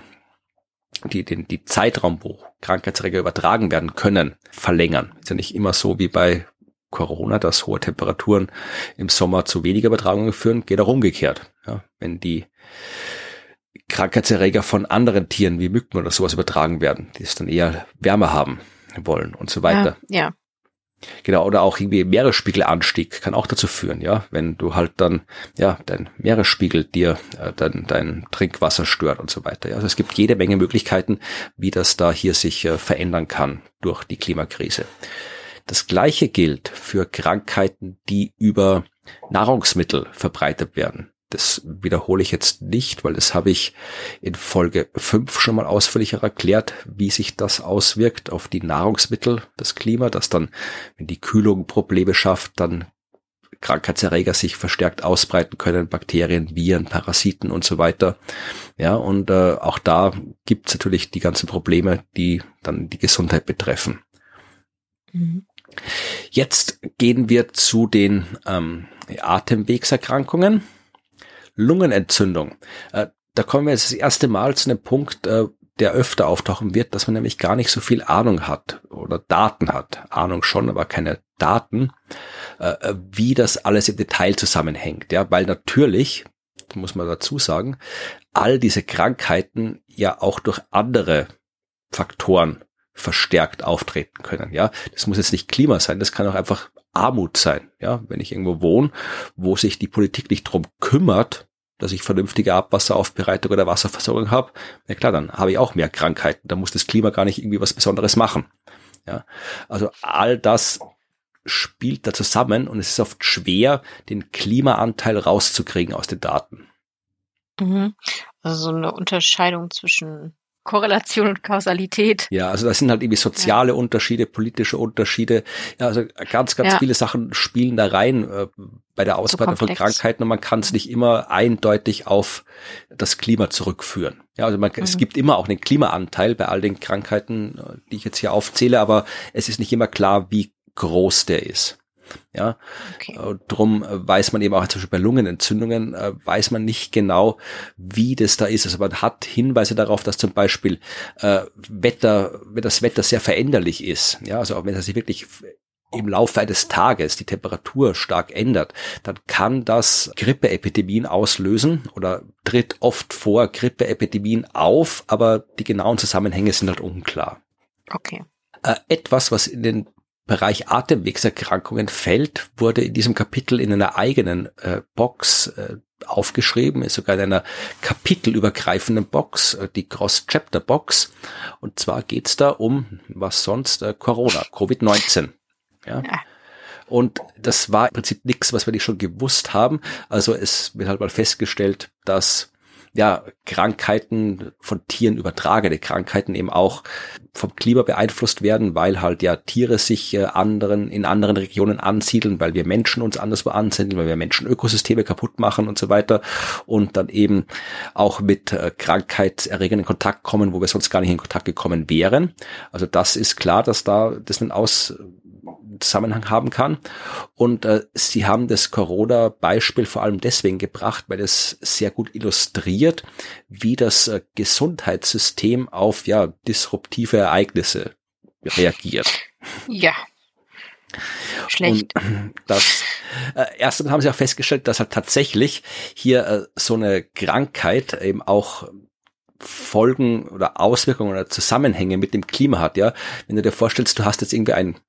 die, den, die Zeitraum, wo Krankheitserreger übertragen werden können, verlängern. Ist ja nicht immer so wie bei Corona, dass hohe Temperaturen im Sommer zu weniger Übertragungen führen, geht auch umgekehrt. Ja, wenn die Krankheitserreger von anderen Tieren wie Mücken oder sowas übertragen werden, die es dann eher wärmer haben wollen und so weiter. Ja. ja. Genau, oder auch irgendwie Meeresspiegelanstieg kann auch dazu führen, ja, wenn du halt dann, ja, dein Meeresspiegel dir äh, dann dein Trinkwasser stört und so weiter. Ja. Also es gibt jede Menge Möglichkeiten, wie das da hier sich äh, verändern kann durch die Klimakrise. Das gleiche gilt für Krankheiten, die über Nahrungsmittel verbreitet werden. Das wiederhole ich jetzt nicht, weil das habe ich in Folge 5 schon mal ausführlicher erklärt, wie sich das auswirkt auf die Nahrungsmittel, das Klima, dass dann, wenn die Kühlung Probleme schafft, dann Krankheitserreger sich verstärkt ausbreiten können, Bakterien, Viren, Parasiten und so weiter. Ja, und äh, auch da gibt es natürlich die ganzen Probleme, die dann die Gesundheit betreffen. Mhm. Jetzt gehen wir zu den ähm, Atemwegserkrankungen. Lungenentzündung. Äh, da kommen wir jetzt das erste Mal zu einem Punkt, äh, der öfter auftauchen wird, dass man nämlich gar nicht so viel Ahnung hat oder Daten hat. Ahnung schon, aber keine Daten, äh, wie das alles im Detail zusammenhängt. Ja, weil natürlich, muss man dazu sagen, all diese Krankheiten ja auch durch andere Faktoren verstärkt auftreten können. Ja, das muss jetzt nicht Klima sein, das kann auch einfach Armut sein. Ja, wenn ich irgendwo wohne, wo sich die Politik nicht drum kümmert, dass ich vernünftige Abwasseraufbereitung oder Wasserversorgung habe, na klar, dann habe ich auch mehr Krankheiten. Da muss das Klima gar nicht irgendwie was Besonderes machen. Ja, also all das spielt da zusammen und es ist oft schwer, den Klimaanteil rauszukriegen aus den Daten. Mhm. Also so eine Unterscheidung zwischen Korrelation und Kausalität. Ja, also das sind halt irgendwie soziale ja. Unterschiede, politische Unterschiede. Ja, also ganz, ganz ja. viele Sachen spielen da rein äh, bei der Ausbreitung so von Krankheiten und man kann es nicht immer eindeutig auf das Klima zurückführen. Ja, also man, mhm. es gibt immer auch einen Klimaanteil bei all den Krankheiten, äh, die ich jetzt hier aufzähle, aber es ist nicht immer klar, wie groß der ist. Ja, okay. Äh, drum äh, weiß man eben auch zum Beispiel bei Lungenentzündungen äh, weiß man nicht genau, wie das da ist. Also man hat Hinweise darauf, dass zum Beispiel äh, Wetter, wenn das Wetter sehr veränderlich ist, ja, also auch wenn es sich wirklich im Laufe eines Tages die Temperatur stark ändert, dann kann das Grippeepidemien auslösen oder tritt oft vor Grippeepidemien auf, aber die genauen Zusammenhänge sind halt unklar. Okay. Etwas, was in den Bereich Atemwegserkrankungen fällt, wurde in diesem Kapitel in einer eigenen äh, Box äh, aufgeschrieben, ist sogar in einer kapitelübergreifenden Box, äh, die Cross-Chapter-Box. Und zwar geht's da um, was sonst, äh, Corona, Covid-19. Ja. ja. Und das war im Prinzip nichts, was wir nicht schon gewusst haben. Also es wird halt mal festgestellt, dass ja, Krankheiten von Tieren übertragene Krankheiten eben auch vom Klima beeinflusst werden, weil halt ja Tiere sich äh, anderen in anderen Regionen ansiedeln, weil wir Menschen uns anderswo ansiedeln, weil wir Menschen Ökosysteme kaputt machen und so weiter und dann eben auch mit äh, Krankheitserregern in Kontakt kommen, wo wir sonst gar nicht in Kontakt gekommen wären. Also das ist klar, dass da das einen Aus Zusammenhang haben kann. Und äh, sie haben das Corona-Beispiel vor allem deswegen gebracht, weil es sehr gut illustriert, wie das äh, Gesundheitssystem auf ja disruptive Ereignisse reagiert. Ja. Schlecht. Und das äh, erstens haben sie auch festgestellt, dass halt tatsächlich hier äh, so eine Krankheit eben auch Folgen oder Auswirkungen oder Zusammenhänge mit dem Klima hat, ja. Wenn du dir vorstellst, du hast jetzt irgendwie ein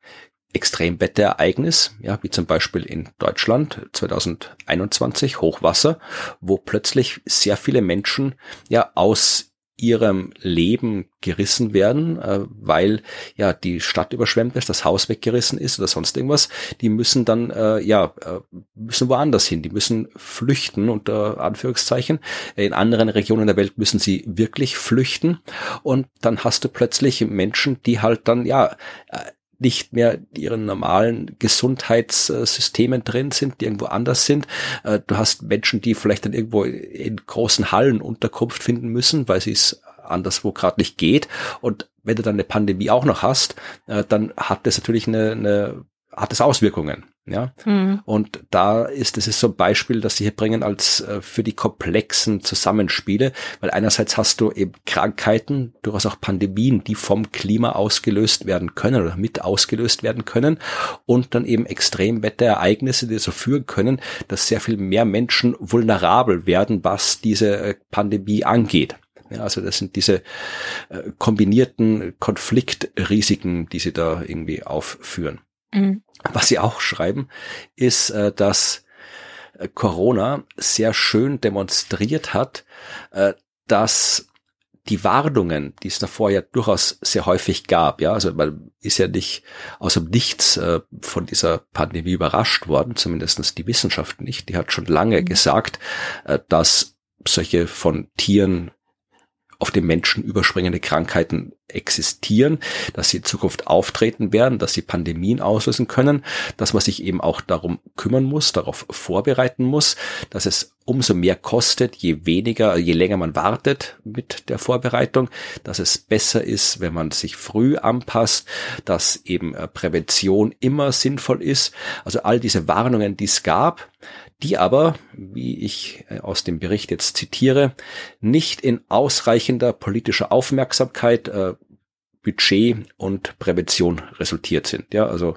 Extremwetterereignis, ja, wie zum Beispiel in Deutschland 2021 Hochwasser, wo plötzlich sehr viele Menschen ja aus ihrem Leben gerissen werden, äh, weil ja die Stadt überschwemmt ist, das Haus weggerissen ist oder sonst irgendwas, die müssen dann äh, ja äh, müssen woanders hin, die müssen flüchten unter Anführungszeichen. In anderen Regionen der Welt müssen sie wirklich flüchten. Und dann hast du plötzlich Menschen, die halt dann ja äh, nicht mehr ihren normalen Gesundheitssystemen drin sind, die irgendwo anders sind. Äh, du hast Menschen, die vielleicht dann irgendwo in großen Hallen Unterkunft finden müssen, weil sie es anderswo gerade nicht geht. Und wenn du dann eine Pandemie auch noch hast, äh, dann hat das natürlich eine, eine hat es Auswirkungen. Ja, mhm. und da ist es ist so ein Beispiel, das sie hier bringen als äh, für die komplexen Zusammenspiele, weil einerseits hast du eben Krankheiten, durchaus auch Pandemien, die vom Klima ausgelöst werden können oder mit ausgelöst werden können und dann eben Extremwetterereignisse, die so führen können, dass sehr viel mehr Menschen vulnerabel werden, was diese äh, Pandemie angeht. Ja, also das sind diese äh, kombinierten Konfliktrisiken, die sie da irgendwie aufführen. Mhm. Was sie auch schreiben, ist, äh, dass äh, Corona sehr schön demonstriert hat, äh, dass die Warnungen, die es davor ja durchaus sehr häufig gab, ja, also man ist ja nicht aus dem Nichts äh, von dieser Pandemie überrascht worden, zumindestens die Wissenschaft nicht. Die hat schon lange mhm. gesagt, äh, dass solche von Tieren auf den Menschen überspringende Krankheiten existieren, dass sie in Zukunft auftreten werden, dass sie Pandemien auslösen können, dass man sich eben auch darum kümmern muss, darauf vorbereiten muss, dass es umso mehr kostet, je weniger, je länger man wartet mit der Vorbereitung, dass es besser ist, wenn man sich früh anpasst, dass eben äh, Prävention immer sinnvoll ist. Also all diese Warnungen, die es gab, die aber, wie ich äh, aus dem Bericht jetzt zitiere, nicht in ausreichender politischer Aufmerksamkeit, äh, Budget und Prävention resultiert sind. Ja, also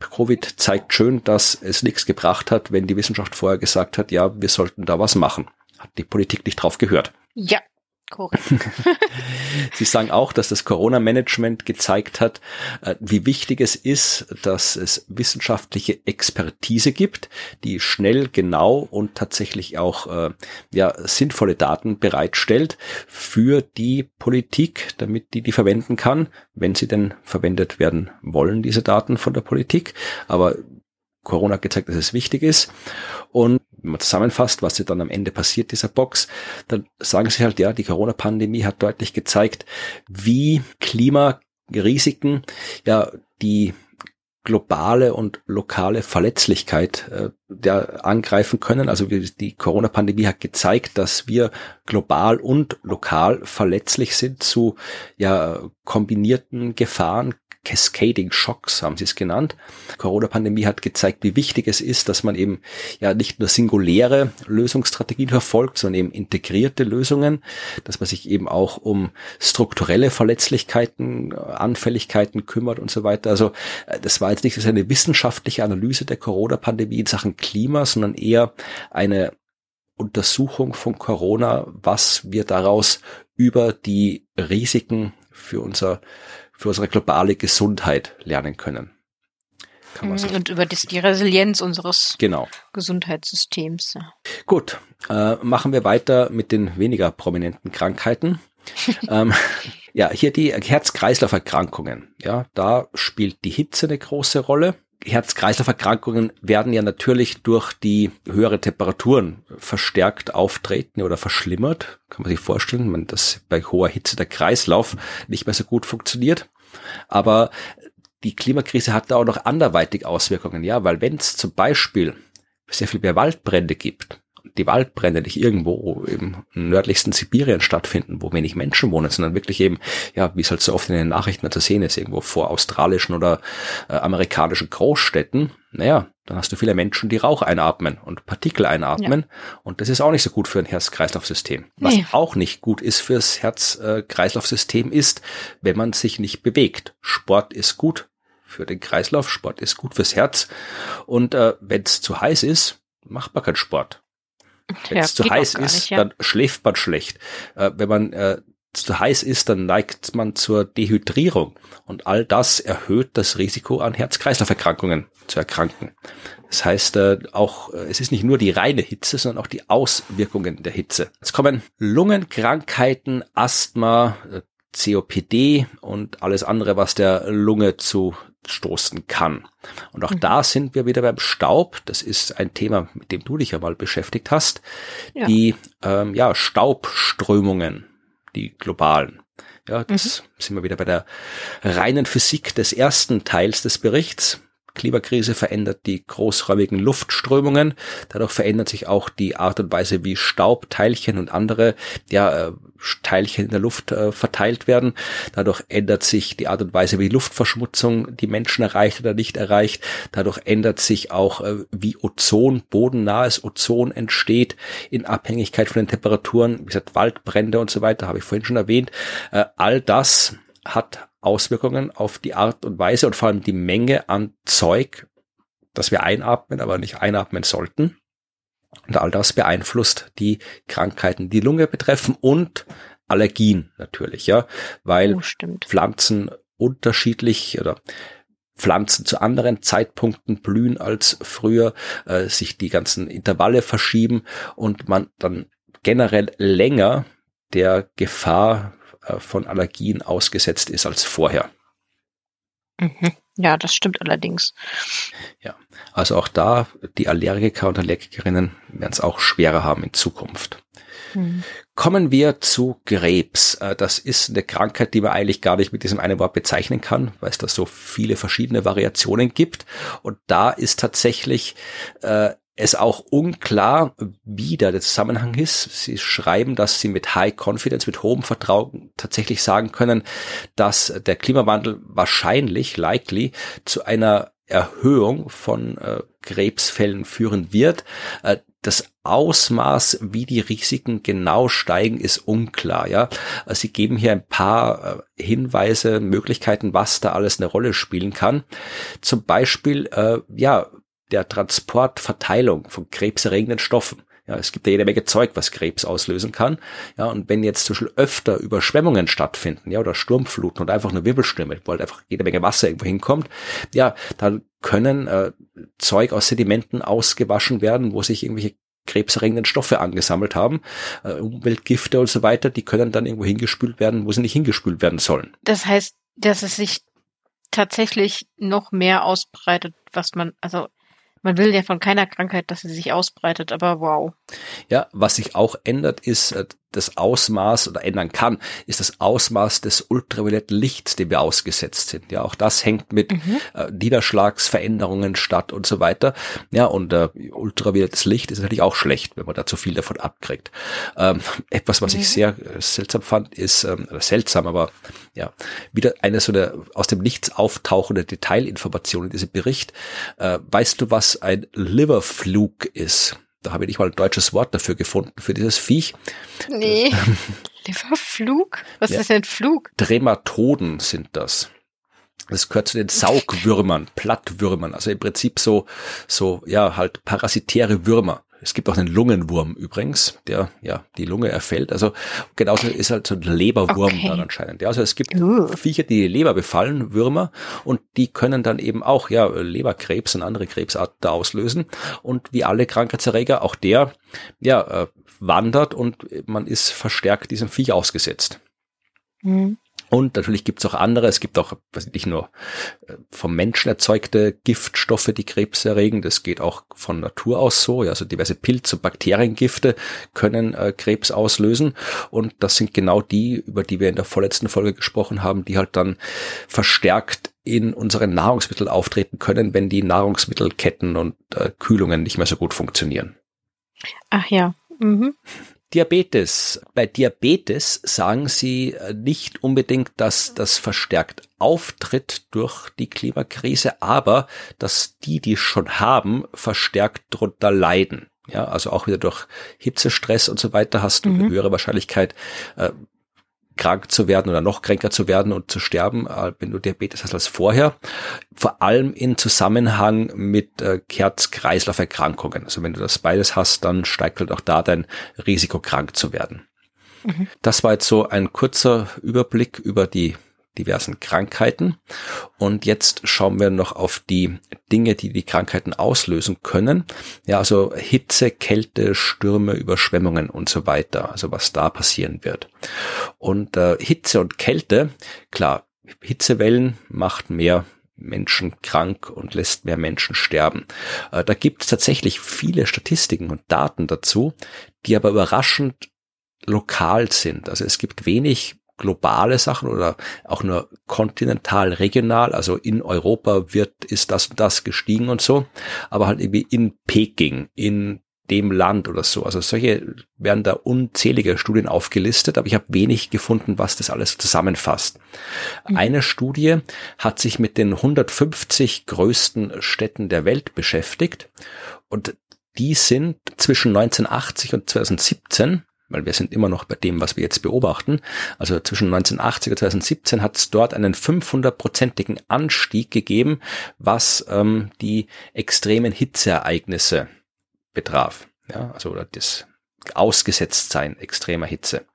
Covid zeigt schön, dass es nichts gebracht hat, wenn die Wissenschaft vorher gesagt hat, ja, wir sollten da was machen. Hat die Politik nicht drauf gehört. Ja, Korrekt. <laughs> Sie sagen auch, dass das Corona-Management gezeigt hat, äh, wie wichtig es ist, dass es wissenschaftliche Expertise gibt, die schnell, genau und tatsächlich auch äh, ja, sinnvolle Daten bereitstellt für die Politik, damit die die verwenden kann, wenn sie denn verwendet werden wollen, diese Daten von der Politik. Aber Corona hat gezeigt, dass es wichtig ist. Und wenn man zusammenfasst, was dann am Ende passiert, dieser Box, dann sagen sie halt, ja, die Corona-Pandemie hat deutlich gezeigt, wie Klimarisiken ja die globale und lokale Verletzlichkeit äh, der angreifen können. Also die Corona-Pandemie hat gezeigt, dass wir global und lokal verletzlich sind zu ja kombinierten Gefahren, Cascading Shocks haben sie es genannt. Corona-Pandemie hat gezeigt, wie wichtig es ist, dass man eben ja nicht nur singuläre Lösungsstrategien verfolgt, sondern eben integrierte Lösungen, dass man sich eben auch um strukturelle Verletzlichkeiten, Anfälligkeiten kümmert und so weiter. Also äh, das war jetzt nicht eine wissenschaftliche Analyse der Corona-Pandemie in Sachen Klima, sondern eher eine Untersuchung von Corona, was wir daraus über die Risiken für unser für unsere globale Gesundheit lernen können. Mhm, Und über das, die Resilienz unseres genau. Gesundheitssystems. Gut, äh, machen wir weiter mit den weniger prominenten Krankheiten. <laughs> ähm, ja, hier die Herz-Kreislauf-Erkrankungen. Ja, da spielt die Hitze eine große Rolle. Herz-Kreislauf-Erkrankungen werden ja natürlich durch die höhere Temperaturen verstärkt auftreten oder verschlimmert. Kann man sich vorstellen, dass bei hoher Hitze der Kreislauf nicht mehr so gut funktioniert. Aber die Klimakrise hat da auch noch anderweitig Auswirkungen, ja, weil wenn es zum Beispiel sehr viel mehr Waldbrände gibt, die Waldbrände nicht irgendwo im nördlichsten Sibirien stattfinden, wo wenig Menschen wohnen, sondern wirklich eben, ja, wie es halt so oft in den Nachrichten zu sehen ist, irgendwo vor australischen oder äh, amerikanischen Großstädten, naja, dann hast du viele Menschen, die Rauch einatmen und Partikel einatmen. Ja. Und das ist auch nicht so gut für ein Herz-Kreislauf-System. Was nee. auch nicht gut ist fürs Herz-Kreislauf-System ist, wenn man sich nicht bewegt. Sport ist gut für den Kreislauf, Sport ist gut fürs Herz. Und äh, wenn es zu heiß ist, macht man keinen Sport. Wenn es ja, zu heiß ist, nicht, ja. dann schläft man schlecht. Äh, wenn man äh, zu heiß ist, dann neigt man zur Dehydrierung. Und all das erhöht das Risiko an Herz-Kreislauf-Erkrankungen zu erkranken. Das heißt, äh, auch äh, es ist nicht nur die reine Hitze, sondern auch die Auswirkungen der Hitze. Es kommen Lungenkrankheiten, Asthma, äh, COPD und alles andere, was der Lunge zu stoßen kann. Und auch mhm. da sind wir wieder beim Staub. Das ist ein Thema, mit dem du dich ja mal beschäftigt hast. Ja. Die ähm, ja, Staubströmungen, die globalen. Ja, das mhm. sind wir wieder bei der reinen Physik des ersten Teils des Berichts. Klimakrise verändert die großräumigen Luftströmungen. Dadurch verändert sich auch die Art und Weise, wie Staubteilchen und andere ja, äh, Teilchen in der Luft äh, verteilt werden. Dadurch ändert sich die Art und Weise, wie Luftverschmutzung die Menschen erreicht oder nicht erreicht. Dadurch ändert sich auch, äh, wie Ozon, bodennahes Ozon entsteht in Abhängigkeit von den Temperaturen. Wie gesagt, Waldbrände und so weiter, habe ich vorhin schon erwähnt. Äh, all das hat Auswirkungen auf die Art und Weise und vor allem die Menge an Zeug, das wir einatmen, aber nicht einatmen sollten. Und all das beeinflusst die Krankheiten, die Lunge betreffen und Allergien natürlich, ja, weil oh, Pflanzen unterschiedlich oder Pflanzen zu anderen Zeitpunkten blühen als früher, äh, sich die ganzen Intervalle verschieben und man dann generell länger der Gefahr von Allergien ausgesetzt ist als vorher. Mhm. Ja, das stimmt allerdings. Ja, also auch da, die Allergiker und Allergikerinnen werden es auch schwerer haben in Zukunft. Mhm. Kommen wir zu Krebs. Äh, das ist eine Krankheit, die man eigentlich gar nicht mit diesem einen Wort bezeichnen kann, weil es da so viele verschiedene Variationen gibt. Und da ist tatsächlich äh, es auch unklar, wie da der Zusammenhang ist. Sie schreiben, dass sie mit High Confidence, mit hohem Vertrauen tatsächlich sagen können, dass der Klimawandel wahrscheinlich, likely, zu einer Erhöhung von äh, Krebsfällen führen wird. Äh, das Ausmaß, wie die Risiken genau steigen, ist unklar. Ja, äh, Sie geben hier ein paar äh, Hinweise, Möglichkeiten, was da alles eine Rolle spielen kann. Zum Beispiel, äh, ja, der Transportverteilung von krebserregenden Stoffen. Ja, es gibt ja jede Menge Zeug, was Krebs auslösen kann. Ja, und wenn jetzt zum Beispiel öfter Überschwemmungen stattfinden, ja, oder Sturmfluten oder einfach nur Wirbelstürme, wo halt einfach jede Menge Wasser irgendwo hinkommt, ja, dann können äh, Zeug aus Sedimenten ausgewaschen werden, wo sich irgendwelche krebserregenden Stoffe angesammelt haben, äh, Umweltgifte und so weiter, die können dann irgendwo hingespült werden, wo sie nicht hingespült werden sollen. Das heißt, dass es sich tatsächlich noch mehr ausbreitet, was man, also man will ja von keiner Krankheit, dass sie sich ausbreitet, aber wow. Ja, was sich auch ändert, ist, äh, das Ausmaß oder ändern kann, ist das Ausmaß des ultravioletten Lichts, dem wir ausgesetzt sind. Ja, auch das hängt mit mhm. äh, Niederschlagsveränderungen statt und so weiter. Ja, und äh, ultraviolettes Licht ist natürlich auch schlecht, wenn man da zu viel davon abkriegt. Ähm, etwas, was mhm. ich sehr äh, seltsam fand, ist, ähm, seltsam, aber ja, wieder eine so eine aus dem Nichts auftauchende Detailinformation in diesem Bericht. Äh, weißt du, was ein Liverflug ist? Da habe ich nicht mal ein deutsches Wort dafür gefunden, für dieses Viech. Nee. <laughs> Leberflug? Was ja. ist denn Flug? Trematoden sind das. Das gehört zu den Saugwürmern, Plattwürmern, also im Prinzip so, so, ja, halt parasitäre Würmer. Es gibt auch einen Lungenwurm übrigens, der ja die Lunge erfällt. Also genauso ist halt so ein Leberwurm okay. dann anscheinend. Ja, also es gibt uh. Viecher, die die Leber befallen, Würmer, und die können dann eben auch ja Leberkrebs und andere Krebsarten da auslösen. Und wie alle Krankheitserreger, auch der ja äh, wandert und man ist verstärkt diesem Viech ausgesetzt. Mhm. Und natürlich gibt es auch andere. Es gibt auch was nicht nur äh, vom Menschen erzeugte Giftstoffe, die Krebs erregen. Das geht auch von Natur aus so. Ja, also diverse Pilz- und Bakteriengifte können äh, Krebs auslösen. Und das sind genau die, über die wir in der vorletzten Folge gesprochen haben, die halt dann verstärkt in unseren Nahrungsmitteln auftreten können, wenn die Nahrungsmittelketten und äh, Kühlungen nicht mehr so gut funktionieren. Ach ja. Mhm. Diabetes. Bei Diabetes sagen Sie äh, nicht unbedingt, dass das verstärkt auftritt durch die Klimakrise, aber dass die, die schon haben, verstärkt drunter leiden. Ja, also auch wieder durch Hitzestress und so weiter hast du mhm. eine höhere Wahrscheinlichkeit, äh, krank zu werden oder noch kränker zu werden und zu sterben, äh, wenn du Diabetes hast als vorher. Vor allem in Zusammenhang mit äh, Herz-Kreislauf-Erkrankungen. Also wenn du das beides hast, dann steigt halt auch da dein Risiko, krank zu werden. Mhm. Das war jetzt so ein kurzer Überblick über die diversen Krankheiten. Und jetzt schauen wir noch auf die Dinge, die die Krankheiten auslösen können. Ja, also Hitze, Kälte, Stürme, Überschwemmungen und so weiter. Also was da passieren wird. Und äh, Hitze und Kälte, klar, Hitzewellen macht mehr Menschen krank und lässt mehr Menschen sterben. Äh, da gibt es tatsächlich viele Statistiken und Daten dazu, die aber überraschend lokal sind. Also es gibt wenig globale Sachen oder auch nur kontinental, regional, also in Europa wird, ist das und das gestiegen und so, aber halt irgendwie in Peking, in dem Land oder so. Also solche werden da unzählige Studien aufgelistet, aber ich habe wenig gefunden, was das alles zusammenfasst. Mhm. Eine Studie hat sich mit den 150 größten Städten der Welt beschäftigt und die sind zwischen 1980 und 2017 weil wir sind immer noch bei dem, was wir jetzt beobachten. Also zwischen 1980 und 2017 hat es dort einen 500-prozentigen Anstieg gegeben, was ähm, die extremen Hitzeereignisse betraf. Ja, also das Ausgesetztsein extremer Hitze.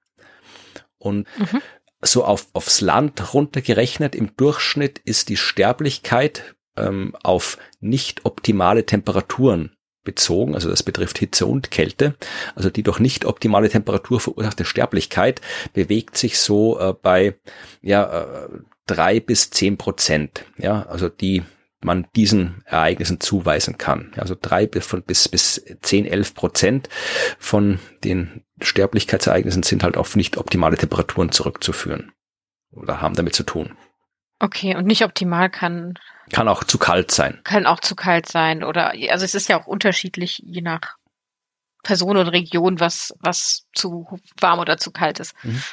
Und mhm. so auf, aufs Land runtergerechnet, im Durchschnitt ist die Sterblichkeit ähm, auf nicht optimale Temperaturen bezogen, also das betrifft Hitze und Kälte, also die durch nicht optimale Temperatur verursachte Sterblichkeit bewegt sich so äh, bei ja äh, drei bis zehn Prozent, ja, also die man diesen Ereignissen zuweisen kann. Also drei bis, von, bis, bis zehn, elf Prozent von den Sterblichkeitsereignissen sind halt auf nicht optimale Temperaturen zurückzuführen oder haben damit zu tun. Okay, und nicht optimal kann kann auch zu kalt sein. Kann auch zu kalt sein oder also es ist ja auch unterschiedlich je nach Person und Region, was was zu warm oder zu kalt ist. Mhm.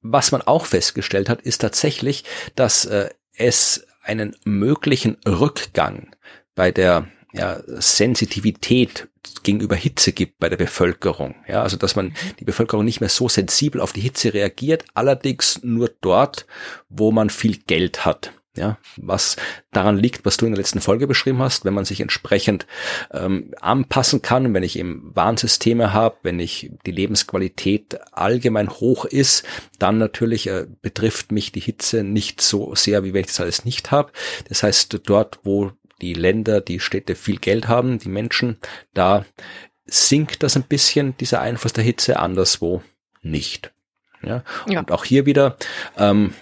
Was man auch festgestellt hat, ist tatsächlich, dass äh, es einen möglichen Rückgang bei der ja, Sensitivität gegenüber Hitze gibt bei der Bevölkerung. Ja, also dass man die Bevölkerung nicht mehr so sensibel auf die Hitze reagiert, allerdings nur dort, wo man viel Geld hat. Ja, was daran liegt, was du in der letzten Folge beschrieben hast, wenn man sich entsprechend ähm, anpassen kann, wenn ich eben Warnsysteme habe, wenn ich die Lebensqualität allgemein hoch ist, dann natürlich äh, betrifft mich die Hitze nicht so sehr, wie wenn ich das alles nicht habe. Das heißt, dort, wo die Länder, die Städte viel Geld haben, die Menschen, da sinkt das ein bisschen, dieser Einfluss der Hitze, anderswo nicht. Ja? ja. Und auch hier wieder, ähm,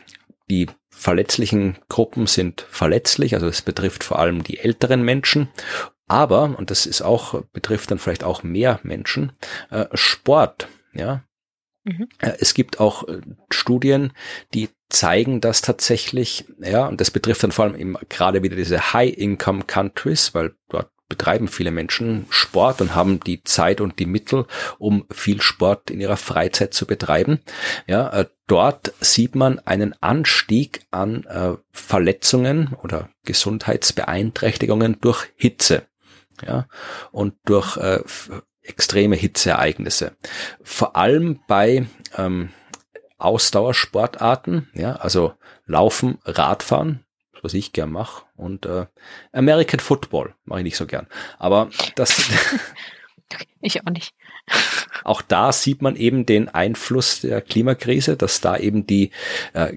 die verletzlichen Gruppen sind verletzlich, also es betrifft vor allem die älteren Menschen. Aber, und das ist auch, betrifft dann vielleicht auch mehr Menschen, äh, Sport, ja. Mhm. Äh, es gibt auch äh, Studien, die zeigen dass tatsächlich, ja, und das betrifft dann vor allem eben gerade wieder diese High-Income-Countries, weil dort betreiben viele Menschen Sport und haben die Zeit und die Mittel, um viel Sport in ihrer Freizeit zu betreiben. Ja, äh, dort sieht man einen Anstieg an Verletzungen oder Gesundheitsbeeinträchtigungen durch Hitze. Ja, und durch äh, extreme Hitzeereignisse. Vor allem bei ähm, Ausdauersportarten, ja, also Laufen, Radfahren, was ich gern mache. Und äh, American Football mache ich nicht so gern. Aber das. <laughs> ich auch nicht. <laughs> Auch da sieht man eben den Einfluss der Klimakrise, dass da eben die äh,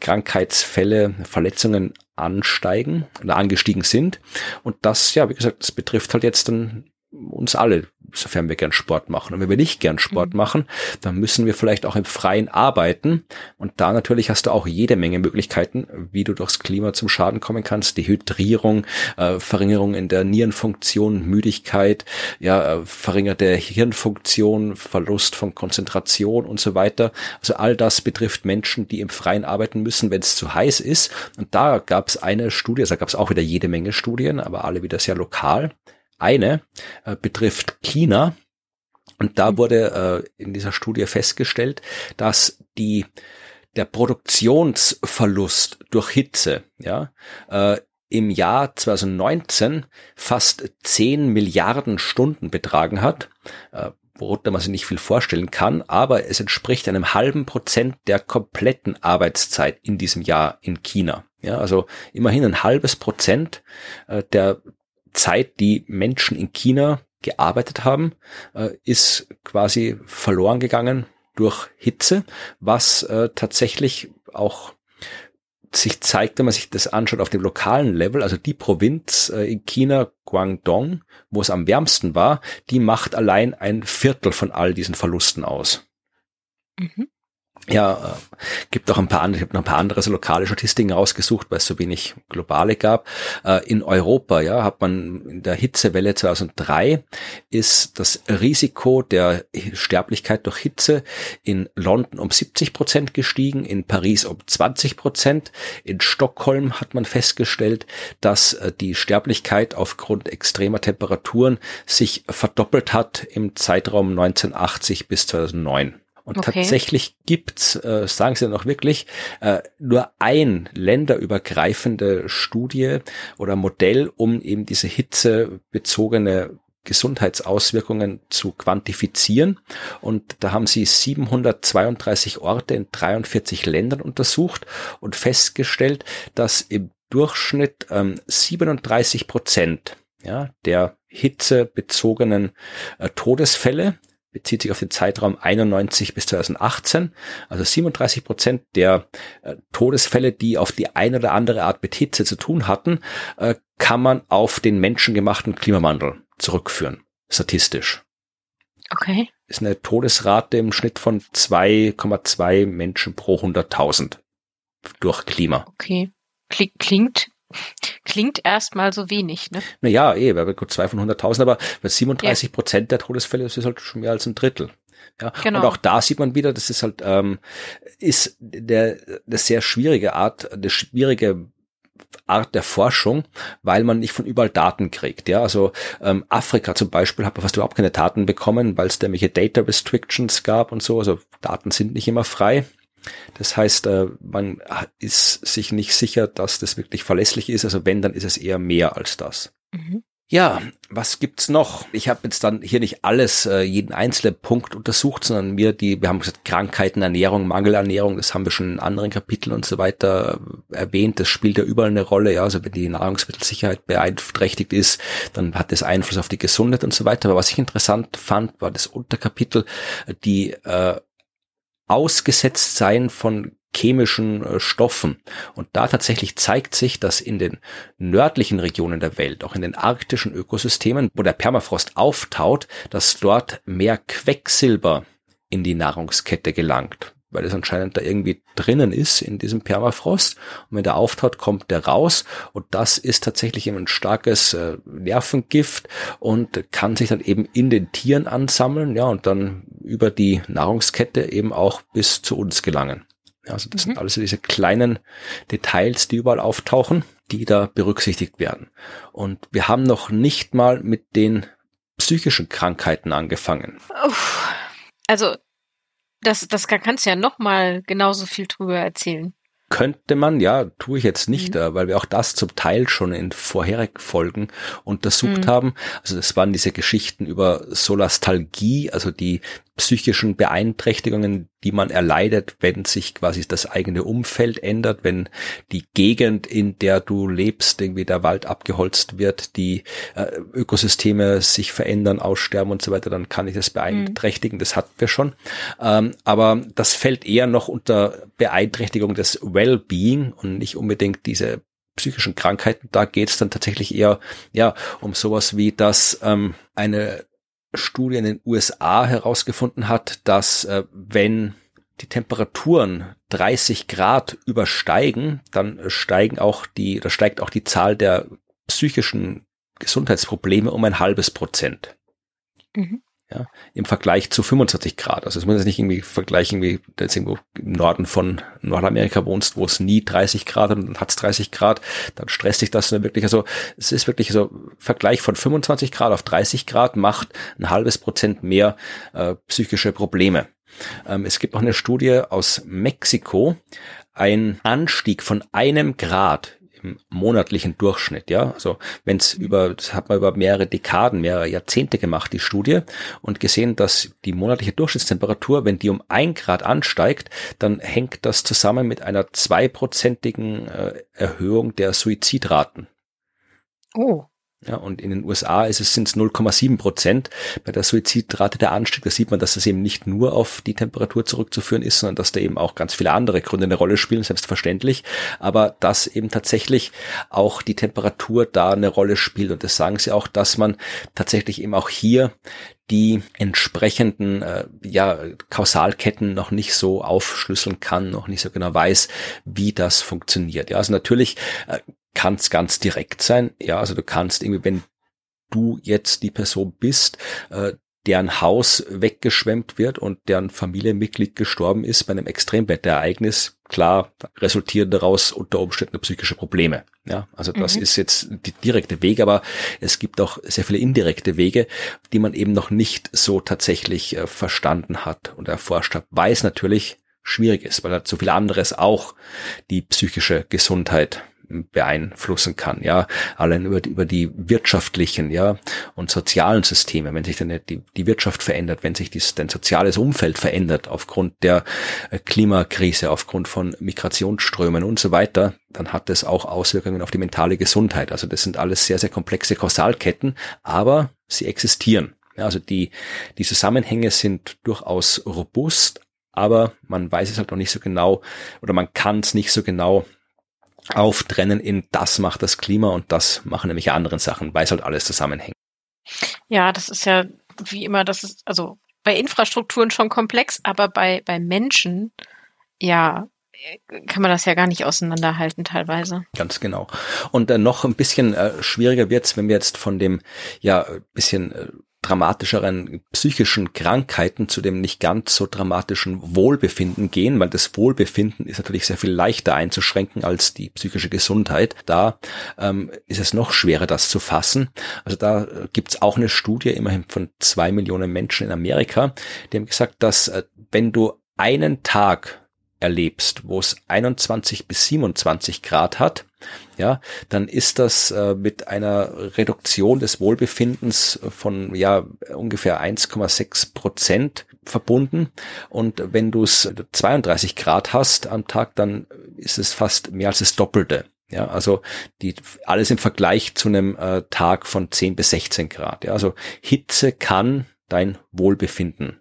Krankheitsfälle, Verletzungen ansteigen oder angestiegen sind. Und das, ja, wie gesagt, das betrifft halt jetzt dann uns alle, sofern wir gern Sport machen. Und wenn wir nicht gern Sport mhm. machen, dann müssen wir vielleicht auch im Freien arbeiten. Und da natürlich hast du auch jede Menge Möglichkeiten, wie du durchs Klima zum Schaden kommen kannst. Dehydrierung, äh, Verringerung in der Nierenfunktion, Müdigkeit, ja, äh, verringerte Hirnfunktion, Verlust von Konzentration und so weiter. Also all das betrifft Menschen, die im Freien arbeiten müssen, wenn es zu heiß ist. Und da gab es eine Studie, also da gab es auch wieder jede Menge Studien, aber alle wieder sehr lokal eine äh, betrifft China. Und da mhm. wurde äh, in dieser Studie festgestellt, dass die der Produktionsverlust durch Hitze, ja, äh, im Jahr 2019 fast 10 Milliarden Stunden betragen hat, äh, worunter man sich nicht viel vorstellen kann, aber es entspricht einem halben Prozent der kompletten Arbeitszeit in diesem Jahr in China. Ja, also immerhin ein halbes Prozent äh, der Zeit, die Menschen in China gearbeitet haben, äh, ist quasi verloren gegangen durch Hitze, was äh, tatsächlich auch sich zeigt, wenn man sich das anschaut auf dem lokalen Level, also die Provinz äh, in China, Guangdong, wo es am wärmsten war, die macht allein ein Viertel von all diesen Verlusten aus. Mhm ja, äh, gibt auch ein paar andere, ich habe noch ein paar andere so lokale Statistiken rausgesucht, weil es so wenig globale gab. Äh, in Europa, ja, hat man in der Hitzewelle 2003 ist das Risiko der Sterblichkeit durch Hitze in London um 70 Prozent gestiegen, in Paris um 20 Prozent. In Stockholm hat man festgestellt, dass äh, die Sterblichkeit aufgrund extremer Temperaturen sich verdoppelt hat im Zeitraum 1980 bis 2009. Und okay. tatsächlich gibt's, äh, sagen Sie dann auch wirklich, äh, nur ein länderübergreifende Studie oder Modell, um eben diese hitzebezogene Gesundheitsauswirkungen zu quantifizieren. Und da haben sie 732 Orte in 43 Ländern untersucht und festgestellt, dass im Durchschnitt ähm, 37 Prozent ja, der hitzebezogenen äh, Todesfälle bezieht sich auf den Zeitraum 91 bis 2018. Also 37 Prozent der äh, Todesfälle, die auf die eine oder andere Art mit Hitze zu tun hatten, äh, kann man auf den menschengemachten Klimawandel zurückführen, statistisch. Okay. Ist eine Todesrate im Schnitt von 2,2 Menschen pro 100.000 durch Klima. Okay. Klingt Klingt erstmal so wenig, ne? Naja, eh, wir gut zwei von 100.000, aber bei 37 Prozent der Todesfälle das ist halt schon mehr als ein Drittel. Ja, genau. und auch da sieht man wieder, das ist halt, ähm, ist der, der sehr schwierige Art, der schwierige Art der Forschung, weil man nicht von überall Daten kriegt. Ja, also ähm, Afrika zum Beispiel hat man fast überhaupt keine Daten bekommen, weil es da welche Data Restrictions gab und so. Also Daten sind nicht immer frei. Das heißt, äh, man ist sich nicht sicher, dass das wirklich verlässlich ist. Also wenn, dann ist es eher mehr als das. Mhm. Ja, was gibt's noch? Ich habe jetzt dann hier nicht alles, äh, jeden einzelnen Punkt untersucht, sondern mir die, wir haben gesagt, Krankheiten, Ernährung, Mangelernährung, das haben wir schon in anderen Kapiteln und so weiter erwähnt. Das spielt ja überall eine Rolle. Ja, also wenn die Nahrungsmittelsicherheit beeinträchtigt ist, dann hat das Einfluss auf die Gesundheit und so weiter. Aber was ich interessant fand, war das Unterkapitel, die äh, ausgesetzt sein von chemischen äh, Stoffen. Und da tatsächlich zeigt sich, dass in den nördlichen Regionen der Welt, auch in den arktischen Ökosystemen, wo der Permafrost auftaut, dass dort mehr Quecksilber in die Nahrungskette gelangt weil es anscheinend da irgendwie drinnen ist in diesem Permafrost. Und wenn der auftaucht, kommt der raus. Und das ist tatsächlich eben ein starkes äh, Nervengift und kann sich dann eben in den Tieren ansammeln, ja, und dann über die Nahrungskette eben auch bis zu uns gelangen. Ja, also das mhm. sind alles diese kleinen Details, die überall auftauchen, die da berücksichtigt werden. Und wir haben noch nicht mal mit den psychischen Krankheiten angefangen. Also das, das kannst du ja noch mal genauso viel drüber erzählen. Könnte man, ja, tue ich jetzt nicht, mhm. weil wir auch das zum Teil schon in vorherigen Folgen untersucht mhm. haben. Also das waren diese Geschichten über Solastalgie, also die psychischen Beeinträchtigungen, die man erleidet, wenn sich quasi das eigene Umfeld ändert, wenn die Gegend, in der du lebst, irgendwie der Wald abgeholzt wird, die äh, Ökosysteme sich verändern, aussterben und so weiter, dann kann ich das beeinträchtigen. Mhm. Das hatten wir schon. Ähm, aber das fällt eher noch unter Beeinträchtigung des Wellbeing und nicht unbedingt diese psychischen Krankheiten. Da geht es dann tatsächlich eher ja um sowas wie, dass ähm, eine Studie in den USA herausgefunden hat, dass äh, wenn die Temperaturen 30 Grad übersteigen, dann steigen auch die, da steigt auch die Zahl der psychischen Gesundheitsprobleme um ein halbes Prozent. Mhm ja, im Vergleich zu 25 Grad. Also es muss jetzt nicht irgendwie vergleichen, wie du jetzt irgendwo im Norden von Nordamerika wohnst, wo es nie 30 Grad und dann hat es 30 Grad, dann stresst sich das wirklich. Also es ist wirklich so Vergleich von 25 Grad auf 30 Grad macht ein halbes Prozent mehr äh, psychische Probleme. Ähm, es gibt noch eine Studie aus Mexiko, ein Anstieg von einem Grad monatlichen Durchschnitt, ja. Also wenn es über, das hat man über mehrere Dekaden, mehrere Jahrzehnte gemacht, die Studie, und gesehen, dass die monatliche Durchschnittstemperatur, wenn die um ein Grad ansteigt, dann hängt das zusammen mit einer zweiprozentigen äh, Erhöhung der Suizidraten. Oh. Ja, und in den USA ist es sind es 0,7 Prozent. Bei der Suizidrate der Anstieg, da sieht man, dass es eben nicht nur auf die Temperatur zurückzuführen ist, sondern dass da eben auch ganz viele andere Gründe eine Rolle spielen, selbstverständlich. Aber dass eben tatsächlich auch die Temperatur da eine Rolle spielt. Und das sagen sie auch, dass man tatsächlich eben auch hier die entsprechenden äh, ja, Kausalketten noch nicht so aufschlüsseln kann, noch nicht so genau weiß, wie das funktioniert. Ja, also natürlich äh, kann es ganz direkt sein. Ja, also du kannst irgendwie, wenn du jetzt die Person bist, äh, deren Haus weggeschwemmt wird und deren Familienmitglied gestorben ist bei einem Extremwetterereignis, klar, resultieren daraus unter Umständen psychische Probleme. Ja, also das mhm. ist jetzt die direkte Wege, aber es gibt auch sehr viele indirekte Wege, die man eben noch nicht so tatsächlich äh, verstanden hat und erforscht hat, weil es natürlich schwierig ist, weil halt so viel anderes auch die psychische Gesundheit beeinflussen kann, ja, allein über die, über die wirtschaftlichen, ja, und sozialen Systeme, wenn sich dann die, die Wirtschaft verändert, wenn sich dies, dein soziales Umfeld verändert aufgrund der äh, Klimakrise, aufgrund von Migrationsströmen und so weiter, dann hat das auch Auswirkungen auf die mentale Gesundheit. Also das sind alles sehr, sehr komplexe Kausalketten, aber sie existieren. Ja, also die, die Zusammenhänge sind durchaus robust, aber man weiß es halt noch nicht so genau oder man kann es nicht so genau auftrennen in das macht das Klima und das machen nämlich andere Sachen, weil es halt alles zusammenhängt. Ja, das ist ja wie immer, das ist also bei Infrastrukturen schon komplex, aber bei, bei Menschen, ja, kann man das ja gar nicht auseinanderhalten teilweise. Ganz genau. Und äh, noch ein bisschen äh, schwieriger wird's, wenn wir jetzt von dem ja bisschen äh, dramatischeren psychischen Krankheiten zu dem nicht ganz so dramatischen Wohlbefinden gehen, weil das Wohlbefinden ist natürlich sehr viel leichter einzuschränken als die psychische Gesundheit. Da ähm, ist es noch schwerer, das zu fassen. Also da äh, gibt's auch eine Studie, immerhin von zwei Millionen Menschen in Amerika, die haben gesagt, dass äh, wenn du einen Tag erlebst, wo es 21 bis 27 Grad hat, ja, dann ist das äh, mit einer Reduktion des Wohlbefindens von ja ungefähr 1,6 Prozent verbunden. Und wenn du es 32 Grad hast am Tag, dann ist es fast mehr als das Doppelte. Ja, also die alles im Vergleich zu einem äh, Tag von 10 bis 16 Grad. Ja, also Hitze kann dein Wohlbefinden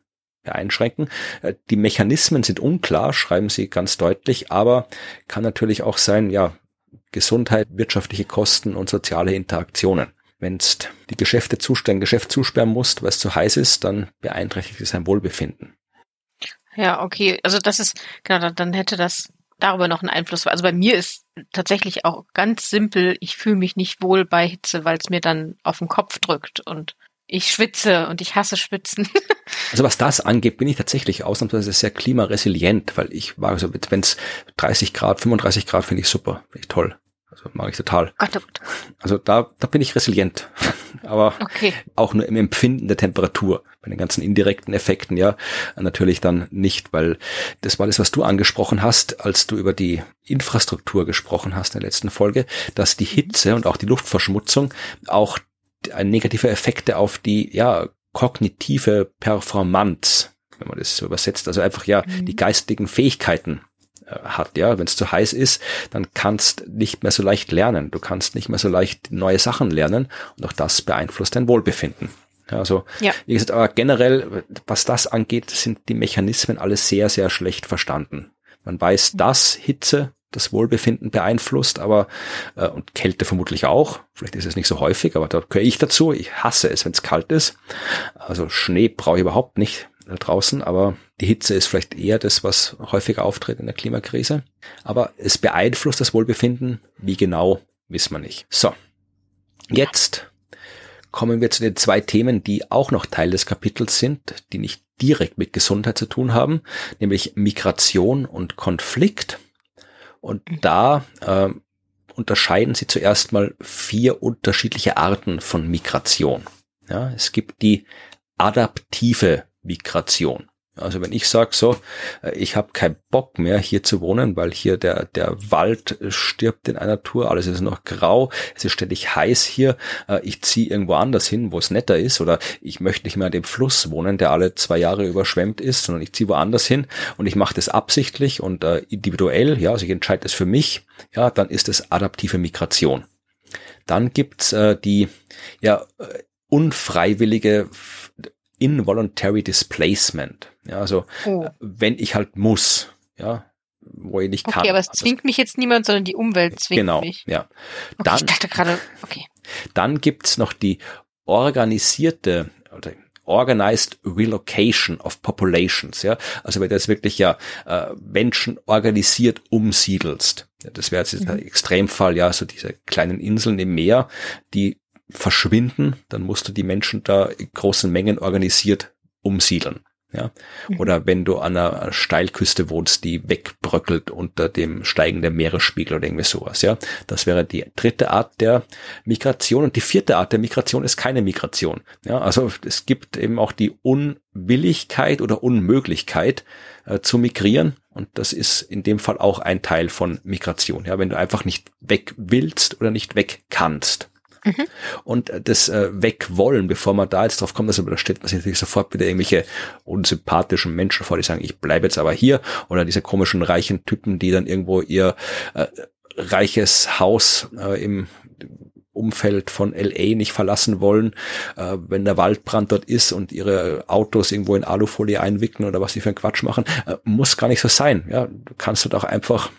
einschränken. Äh, die Mechanismen sind unklar, schreiben sie ganz deutlich, aber kann natürlich auch sein, ja, Gesundheit, wirtschaftliche Kosten und soziale Interaktionen. Wenn die Geschäfte zustellen, Geschäft zusperren musst, weil es zu heiß ist, dann beeinträchtigt es sein Wohlbefinden. Ja, okay. Also das ist, genau, dann hätte das darüber noch einen Einfluss. Also bei mir ist tatsächlich auch ganz simpel, ich fühle mich nicht wohl bei Hitze, weil es mir dann auf den Kopf drückt und ich schwitze und ich hasse Schwitzen. <laughs> also was das angeht, bin ich tatsächlich ausnahmsweise sehr klimaresilient, weil ich war so, wenn es 30 Grad, 35 Grad finde ich super, finde ich toll. Also mag ich total. Gott, oh Gott. Also da, da bin ich resilient. <laughs> Aber okay. auch nur im Empfinden der Temperatur. Bei den ganzen indirekten Effekten, ja, natürlich dann nicht, weil das war das, was du angesprochen hast, als du über die Infrastruktur gesprochen hast in der letzten Folge, dass die Hitze und auch die Luftverschmutzung auch negative Effekte auf die, ja, kognitive Performance, wenn man das so übersetzt, also einfach ja mhm. die geistigen Fähigkeiten äh, hat, ja, wenn es zu heiß ist, dann kannst nicht mehr so leicht lernen, du kannst nicht mehr so leicht neue Sachen lernen und auch das beeinflusst dein Wohlbefinden. Ja, also ja. wie gesagt, aber generell, was das angeht, sind die Mechanismen alles sehr, sehr schlecht verstanden. Man weiß, mhm. dass Hitze das Wohlbefinden beeinflusst, aber äh, und Kälte vermutlich auch. Vielleicht ist es nicht so häufig, aber da gehöre ich dazu. Ich hasse es, wenn es kalt ist. Also Schnee brauche ich überhaupt nicht draußen, aber die Hitze ist vielleicht eher das, was häufiger auftritt in der Klimakrise. Aber es beeinflusst das Wohlbefinden. Wie genau, wissen wir nicht. So, jetzt kommen wir zu den zwei Themen, die auch noch Teil des Kapitels sind, die nicht direkt mit Gesundheit zu tun haben, nämlich Migration und Konflikt. Und da äh, unterscheiden sie zuerst mal vier unterschiedliche Arten von Migration. Ja, es gibt die adaptive Migration. Also wenn ich sage so, äh, ich habe keinen Bock mehr hier zu wohnen, weil hier der, der Wald stirbt in einer Tour, alles ist noch grau, es ist ständig heiß hier, äh, ich ziehe irgendwo anders hin, wo es netter ist oder ich möchte nicht mehr an dem Fluss wohnen, der alle zwei Jahre überschwemmt ist, sondern ich ziehe woanders hin und ich mache das absichtlich und äh, individuell, ja, also ich entscheide das für mich, ja, dann ist es adaptive Migration. Dann gibt's äh, die ja unfreiwillige involuntary displacement. Ja, also oh. wenn ich halt muss, ja, wo ich nicht okay, kann. Okay, aber es zwingt mich jetzt niemand, sondern die Umwelt zwingt genau, mich. Genau, ja. Okay, dann, ich dachte gerade, okay. Dann gibt's noch die organisierte oder Organized Relocation of Populations, ja. Also wenn du jetzt wirklich ja äh, Menschen organisiert umsiedelst. Ja, das wäre jetzt mhm. ein Extremfall, ja, so diese kleinen Inseln im Meer, die verschwinden, dann musst du die Menschen da in großen Mengen organisiert umsiedeln. Ja? Mhm. Oder wenn du an einer Steilküste wohnst, die wegbröckelt unter dem steigenden Meeresspiegel oder irgendwie sowas. Ja? Das wäre die dritte Art der Migration. Und die vierte Art der Migration ist keine Migration. Ja? Also es gibt eben auch die Unwilligkeit oder Unmöglichkeit äh, zu migrieren. Und das ist in dem Fall auch ein Teil von Migration. Ja? Wenn du einfach nicht weg willst oder nicht weg kannst. Mhm. Und das äh, Wegwollen, bevor man da jetzt drauf kommt, also da stellt man sich natürlich sofort wieder irgendwelche unsympathischen Menschen vor, die sagen, ich bleibe jetzt aber hier, oder diese komischen reichen Typen, die dann irgendwo ihr äh, reiches Haus äh, im Umfeld von LA nicht verlassen wollen, äh, wenn der Waldbrand dort ist und ihre Autos irgendwo in Alufolie einwickeln oder was sie für einen Quatsch machen, äh, muss gar nicht so sein. Ja, du kannst dort auch einfach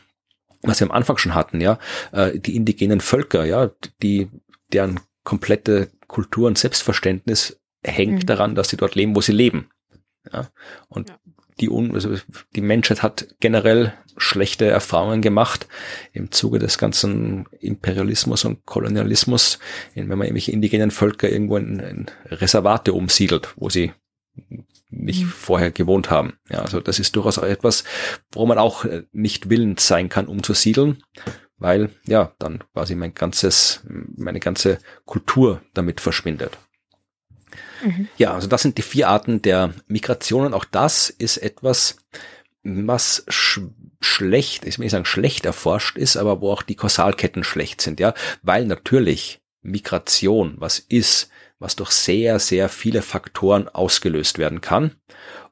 was wir am Anfang schon hatten, ja, äh, die indigenen Völker, ja, die deren komplette Kultur und Selbstverständnis hängt mhm. daran, dass sie dort leben, wo sie leben. Ja? Und ja. die, also die Menschheit hat generell schlechte Erfahrungen gemacht im Zuge des ganzen Imperialismus und Kolonialismus, wenn man irgendwelche indigenen Völker irgendwo in, in Reservate umsiedelt, wo sie nicht mhm. vorher gewohnt haben. Ja, also das ist durchaus etwas, wo man auch nicht willens sein kann, umzusiedeln weil ja dann quasi mein ganzes, meine ganze Kultur damit verschwindet. Mhm. Ja, also das sind die vier Arten der Migration und auch das ist etwas, was sch schlecht, ich will nicht sagen schlecht erforscht ist, aber wo auch die Kausalketten schlecht sind, ja, weil natürlich Migration was ist, was durch sehr, sehr viele Faktoren ausgelöst werden kann.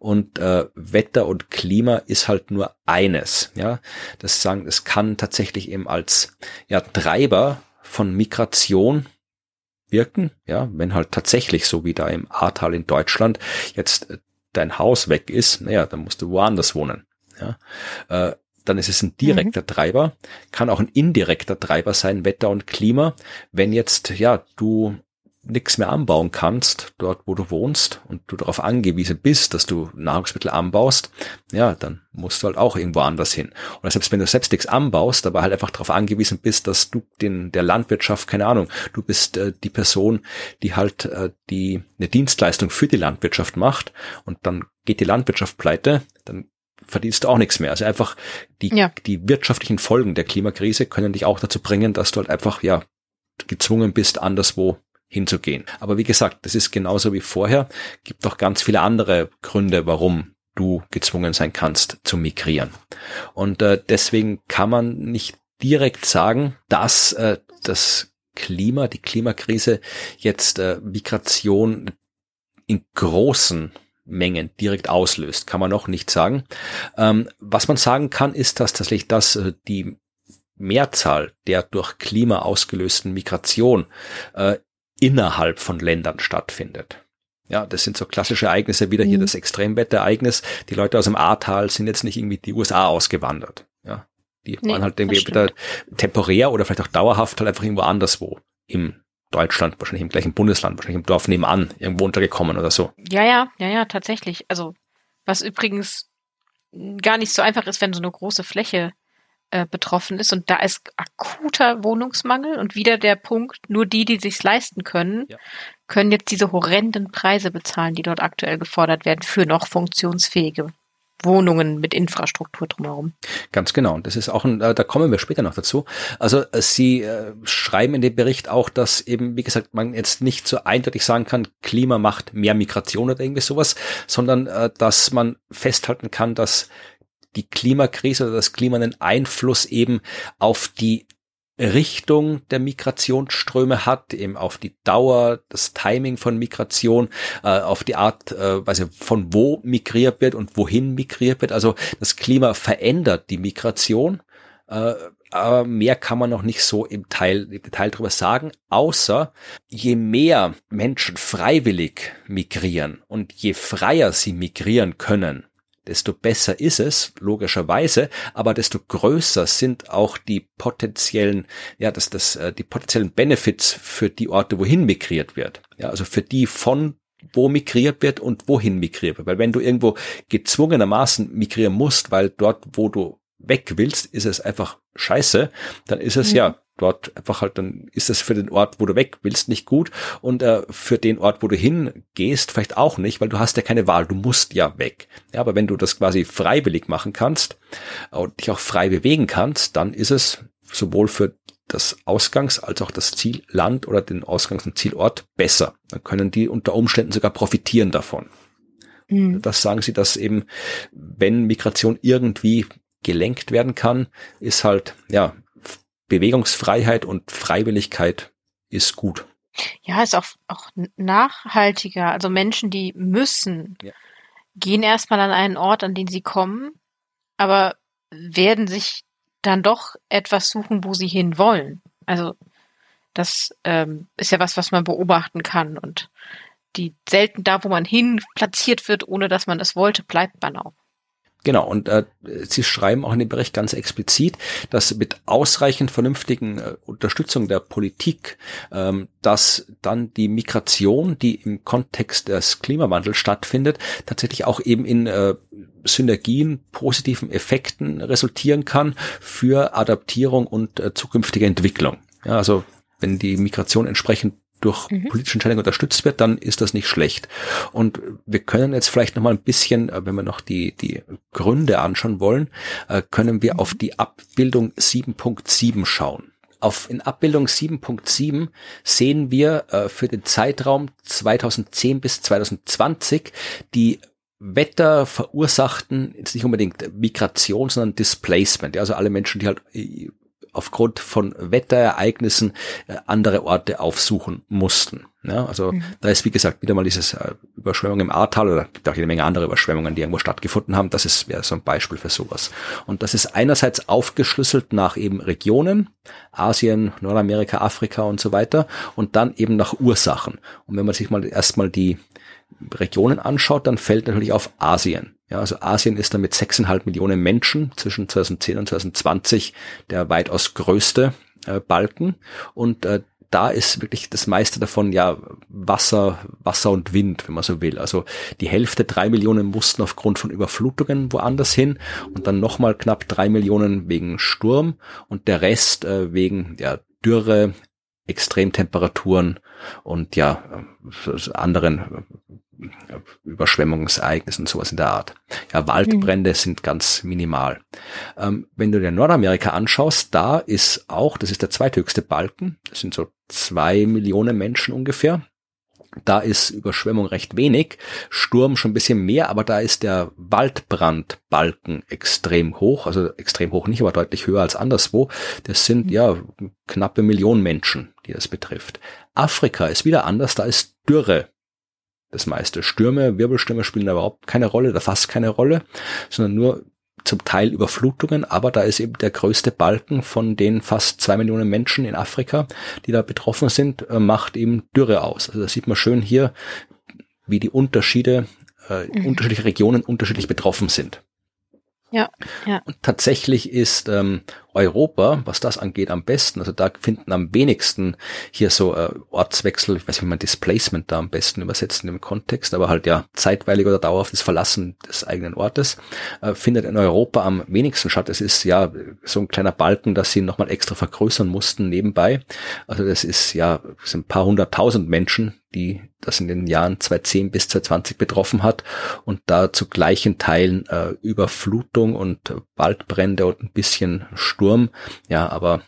Und äh, Wetter und Klima ist halt nur eines. Ja, das sagen, es kann tatsächlich eben als ja Treiber von Migration wirken. Ja, wenn halt tatsächlich so wie da im Ahrtal in Deutschland jetzt äh, dein Haus weg ist, naja, dann musst du woanders wohnen. Ja, äh, dann ist es ein direkter mhm. Treiber, kann auch ein indirekter Treiber sein, Wetter und Klima. Wenn jetzt, ja, du nichts mehr anbauen kannst, dort wo du wohnst und du darauf angewiesen bist, dass du Nahrungsmittel anbaust, ja, dann musst du halt auch irgendwo anders hin. Und selbst wenn du selbst nichts anbaust, aber halt einfach darauf angewiesen bist, dass du den der Landwirtschaft, keine Ahnung, du bist äh, die Person, die halt äh, die eine Dienstleistung für die Landwirtschaft macht und dann geht die Landwirtschaft pleite, dann verdienst du auch nichts mehr. Also einfach die, ja. die wirtschaftlichen Folgen der Klimakrise können dich auch dazu bringen, dass du halt einfach, ja, gezwungen bist, anderswo hinzugehen. Aber wie gesagt, das ist genauso wie vorher. Gibt auch ganz viele andere Gründe, warum du gezwungen sein kannst zu migrieren. Und äh, deswegen kann man nicht direkt sagen, dass äh, das Klima, die Klimakrise jetzt äh, Migration in großen Mengen direkt auslöst, kann man noch nicht sagen. Ähm, was man sagen kann, ist, dass tatsächlich das äh, die Mehrzahl der durch Klima ausgelösten Migration äh, innerhalb von Ländern stattfindet. Ja, das sind so klassische Ereignisse, wieder hier mhm. das Extremwetterereignis. Die Leute aus dem Ahrtal sind jetzt nicht irgendwie die USA ausgewandert. Ja, die nee, waren halt irgendwie wieder temporär oder vielleicht auch dauerhaft halt einfach irgendwo anderswo im Deutschland, wahrscheinlich im gleichen Bundesland, wahrscheinlich im Dorf nebenan irgendwo untergekommen oder so. Ja, ja, ja, ja, tatsächlich. Also, was übrigens gar nicht so einfach ist, wenn so eine große Fläche äh, betroffen ist und da ist akuter Wohnungsmangel und wieder der Punkt, nur die, die sich's leisten können, ja. können jetzt diese horrenden Preise bezahlen, die dort aktuell gefordert werden für noch funktionsfähige Wohnungen mit Infrastruktur drumherum. Ganz genau. Und das ist auch ein, äh, da kommen wir später noch dazu. Also äh, Sie äh, schreiben in dem Bericht auch, dass eben, wie gesagt, man jetzt nicht so eindeutig sagen kann, Klima macht mehr Migration oder irgendwie sowas, sondern äh, dass man festhalten kann, dass die Klimakrise oder das Klima einen Einfluss eben auf die Richtung der Migrationsströme hat, eben auf die Dauer, das Timing von Migration, äh, auf die Art, äh, ich, von wo migriert wird und wohin migriert wird. Also das Klima verändert die Migration, äh, aber mehr kann man noch nicht so im Teil, im Detail drüber sagen, außer je mehr Menschen freiwillig migrieren und je freier sie migrieren können, desto besser ist es, logischerweise, aber desto größer sind auch die potenziellen, ja, das, das, äh, die potenziellen Benefits für die Orte, wohin migriert wird. Ja, also für die von wo migriert wird und wohin migriert wird. Weil wenn du irgendwo gezwungenermaßen migrieren musst, weil dort, wo du weg willst, ist es einfach scheiße, dann ist es mhm. ja dort einfach halt, dann ist es für den Ort, wo du weg willst, nicht gut und äh, für den Ort, wo du hingehst, vielleicht auch nicht, weil du hast ja keine Wahl, du musst ja weg. Ja, aber wenn du das quasi freiwillig machen kannst und dich auch frei bewegen kannst, dann ist es sowohl für das Ausgangs- als auch das Zielland oder den Ausgangs- und Zielort besser. Dann können die unter Umständen sogar profitieren davon. Mhm. Das sagen sie, dass eben, wenn Migration irgendwie gelenkt werden kann, ist halt, ja, Bewegungsfreiheit und Freiwilligkeit ist gut. Ja, ist auch, auch nachhaltiger. Also Menschen, die müssen, ja. gehen erstmal an einen Ort, an den sie kommen, aber werden sich dann doch etwas suchen, wo sie hin wollen. Also das ähm, ist ja was, was man beobachten kann und die selten da, wo man hin platziert wird, ohne dass man das wollte, bleibt man auch. Genau, und äh, Sie schreiben auch in dem Bericht ganz explizit, dass mit ausreichend vernünftigen äh, Unterstützung der Politik, ähm, dass dann die Migration, die im Kontext des Klimawandels stattfindet, tatsächlich auch eben in äh, Synergien, positiven Effekten resultieren kann für Adaptierung und äh, zukünftige Entwicklung. Ja, also wenn die Migration entsprechend durch mhm. politische Entscheidungen unterstützt wird, dann ist das nicht schlecht. Und wir können jetzt vielleicht noch mal ein bisschen, äh, wenn wir noch die, die Gründe anschauen wollen, äh, können wir mhm. auf die Abbildung 7.7 schauen. Auf, in Abbildung 7.7 sehen wir äh, für den Zeitraum 2010 bis 2020 die Wetter verursachten jetzt nicht unbedingt Migration, sondern Displacement. Ja, also alle Menschen, die halt aufgrund von Wetterereignissen äh, andere Orte aufsuchen mussten. Ja, also mhm. da ist wie gesagt wieder mal dieses äh, Überschwemmung im Ahrtal oder gibt auch jede Menge andere Überschwemmungen, die irgendwo stattgefunden haben. Das ist wäre so ein Beispiel für sowas. Und das ist einerseits aufgeschlüsselt nach eben Regionen, Asien, Nordamerika, Afrika und so weiter, und dann eben nach Ursachen. Und wenn man sich mal erstmal die Regionen anschaut, dann fällt natürlich auf Asien. Ja, also Asien ist da mit 6,5 Millionen Menschen zwischen 2010 und 2020 der weitaus größte äh, Balken und äh, da ist wirklich das meiste davon ja Wasser, Wasser und Wind, wenn man so will. Also die Hälfte, drei Millionen mussten aufgrund von Überflutungen woanders hin und dann nochmal knapp drei Millionen wegen Sturm und der Rest äh, wegen ja, Dürre, Extremtemperaturen und ja äh, anderen Überschwemmungsereignissen, sowas in der Art. Ja, Waldbrände mhm. sind ganz minimal. Ähm, wenn du dir Nordamerika anschaust, da ist auch, das ist der zweithöchste Balken, das sind so zwei Millionen Menschen ungefähr. Da ist Überschwemmung recht wenig, Sturm schon ein bisschen mehr, aber da ist der Waldbrandbalken extrem hoch, also extrem hoch nicht, aber deutlich höher als anderswo. Das sind ja knappe Million Menschen, die das betrifft. Afrika ist wieder anders, da ist Dürre das meiste. Stürme, Wirbelstürme spielen da überhaupt keine Rolle, da fast keine Rolle, sondern nur zum Teil Überflutungen, aber da ist eben der größte Balken von den fast zwei Millionen Menschen in Afrika, die da betroffen sind, äh, macht eben Dürre aus. Also da sieht man schön hier, wie die Unterschiede, äh, mhm. unterschiedliche Regionen unterschiedlich betroffen sind. Ja, ja. Und tatsächlich ist ähm, Europa, was das angeht, am besten. Also da finden am wenigsten hier so äh, Ortswechsel, ich weiß nicht, wie man Displacement da am besten übersetzt in dem Kontext, aber halt ja zeitweilig oder dauerhaftes Verlassen des eigenen Ortes, äh, findet in Europa am wenigsten statt. Es ist ja so ein kleiner Balken, dass sie nochmal extra vergrößern mussten nebenbei. Also das ist ja, das sind ein paar hunderttausend Menschen, die das in den Jahren 2010 bis 2020 betroffen hat und da zu gleichen Teilen äh, Überflutung und Waldbrände und ein bisschen Sturm. Ja, aber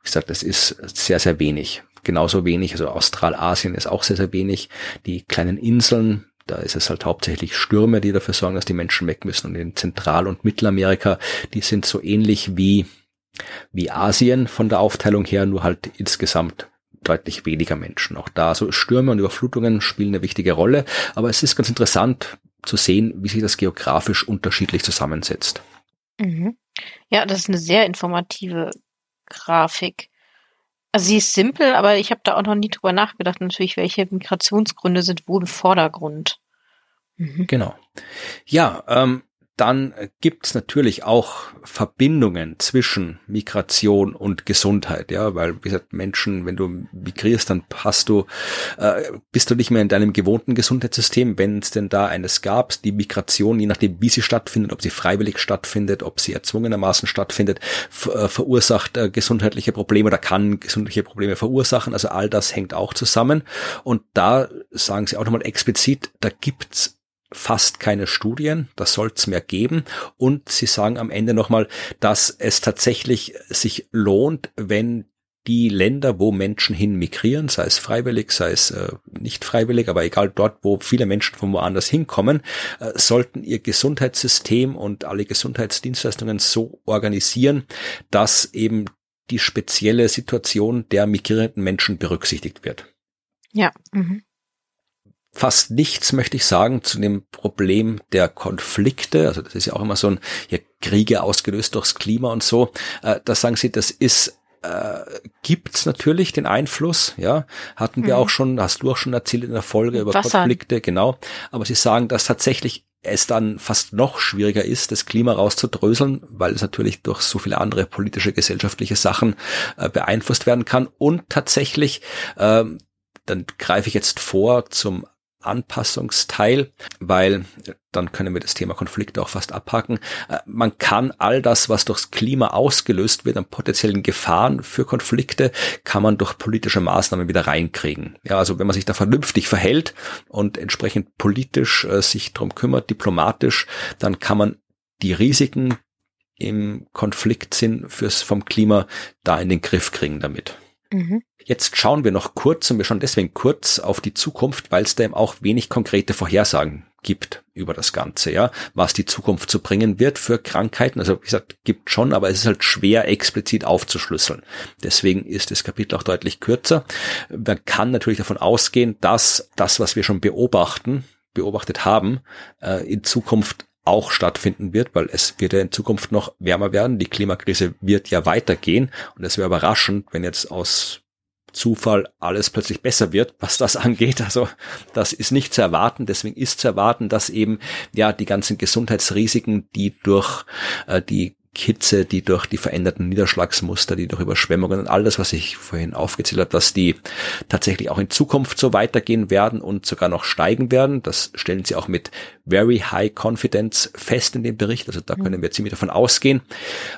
wie gesagt, das ist sehr, sehr wenig. Genauso wenig, also Australasien ist auch sehr, sehr wenig. Die kleinen Inseln, da ist es halt hauptsächlich Stürme, die dafür sorgen, dass die Menschen weg müssen. Und in Zentral- und Mittelamerika, die sind so ähnlich wie, wie Asien von der Aufteilung her, nur halt insgesamt deutlich weniger Menschen. Auch da, so Stürme und Überflutungen spielen eine wichtige Rolle, aber es ist ganz interessant zu sehen, wie sich das geografisch unterschiedlich zusammensetzt. Mhm. Ja, das ist eine sehr informative Grafik. Also sie ist simpel, aber ich habe da auch noch nie drüber nachgedacht, natürlich, welche Migrationsgründe sind wohl im Vordergrund. Mhm. Genau. Ja, ähm, dann gibt's natürlich auch Verbindungen zwischen Migration und Gesundheit, ja, weil wie gesagt Menschen, wenn du migrierst, dann hast du, äh, bist du nicht mehr in deinem gewohnten Gesundheitssystem, wenn es denn da eines gab. Die Migration, je nachdem wie sie stattfindet, ob sie freiwillig stattfindet, ob sie erzwungenermaßen stattfindet, äh, verursacht äh, gesundheitliche Probleme oder kann gesundheitliche Probleme verursachen. Also all das hängt auch zusammen. Und da sagen sie auch nochmal explizit, da gibt's fast keine Studien, das soll es mehr geben. Und sie sagen am Ende nochmal, dass es tatsächlich sich lohnt, wenn die Länder, wo Menschen hin migrieren, sei es freiwillig, sei es äh, nicht freiwillig, aber egal dort, wo viele Menschen von woanders hinkommen, äh, sollten ihr Gesundheitssystem und alle Gesundheitsdienstleistungen so organisieren, dass eben die spezielle Situation der migrierenden Menschen berücksichtigt wird. Ja. Mhm fast nichts, möchte ich sagen, zu dem Problem der Konflikte. Also das ist ja auch immer so ein ja, Kriege ausgelöst durchs Klima und so. Äh, da sagen sie, das ist äh, gibt's natürlich den Einfluss, ja, hatten wir mhm. auch schon, hast du auch schon erzählt in der Folge über Wasser. Konflikte, genau. Aber sie sagen, dass tatsächlich es dann fast noch schwieriger ist, das Klima rauszudröseln, weil es natürlich durch so viele andere politische, gesellschaftliche Sachen äh, beeinflusst werden kann. Und tatsächlich, äh, dann greife ich jetzt vor zum Anpassungsteil, weil dann können wir das Thema Konflikte auch fast abhaken. Äh, man kann all das, was durchs Klima ausgelöst wird an potenziellen Gefahren für Konflikte, kann man durch politische Maßnahmen wieder reinkriegen. Ja, also wenn man sich da vernünftig verhält und entsprechend politisch äh, sich drum kümmert, diplomatisch, dann kann man die Risiken im Konfliktsinn fürs vom Klima da in den Griff kriegen damit. Mhm. Jetzt schauen wir noch kurz, und wir schauen deswegen kurz auf die Zukunft, weil es da eben auch wenig konkrete Vorhersagen gibt über das Ganze, ja, was die Zukunft zu bringen wird für Krankheiten. Also wie gesagt, gibt schon, aber es ist halt schwer explizit aufzuschlüsseln. Deswegen ist das Kapitel auch deutlich kürzer. Man kann natürlich davon ausgehen, dass das, was wir schon beobachten, beobachtet haben, äh, in Zukunft auch stattfinden wird, weil es wird ja in Zukunft noch wärmer werden. Die Klimakrise wird ja weitergehen und es wäre überraschend, wenn jetzt aus Zufall alles plötzlich besser wird, was das <laughs> angeht. Also das ist nicht zu erwarten. Deswegen ist zu erwarten, dass eben ja die ganzen Gesundheitsrisiken, die durch äh, die Hitze, die durch die veränderten Niederschlagsmuster, die durch Überschwemmungen und alles, was ich vorhin aufgezählt habe, dass die tatsächlich auch in Zukunft so weitergehen werden und sogar noch steigen werden. Das stellen sie auch mit very high confidence fest in dem Bericht. Also da mhm. können wir ziemlich davon ausgehen.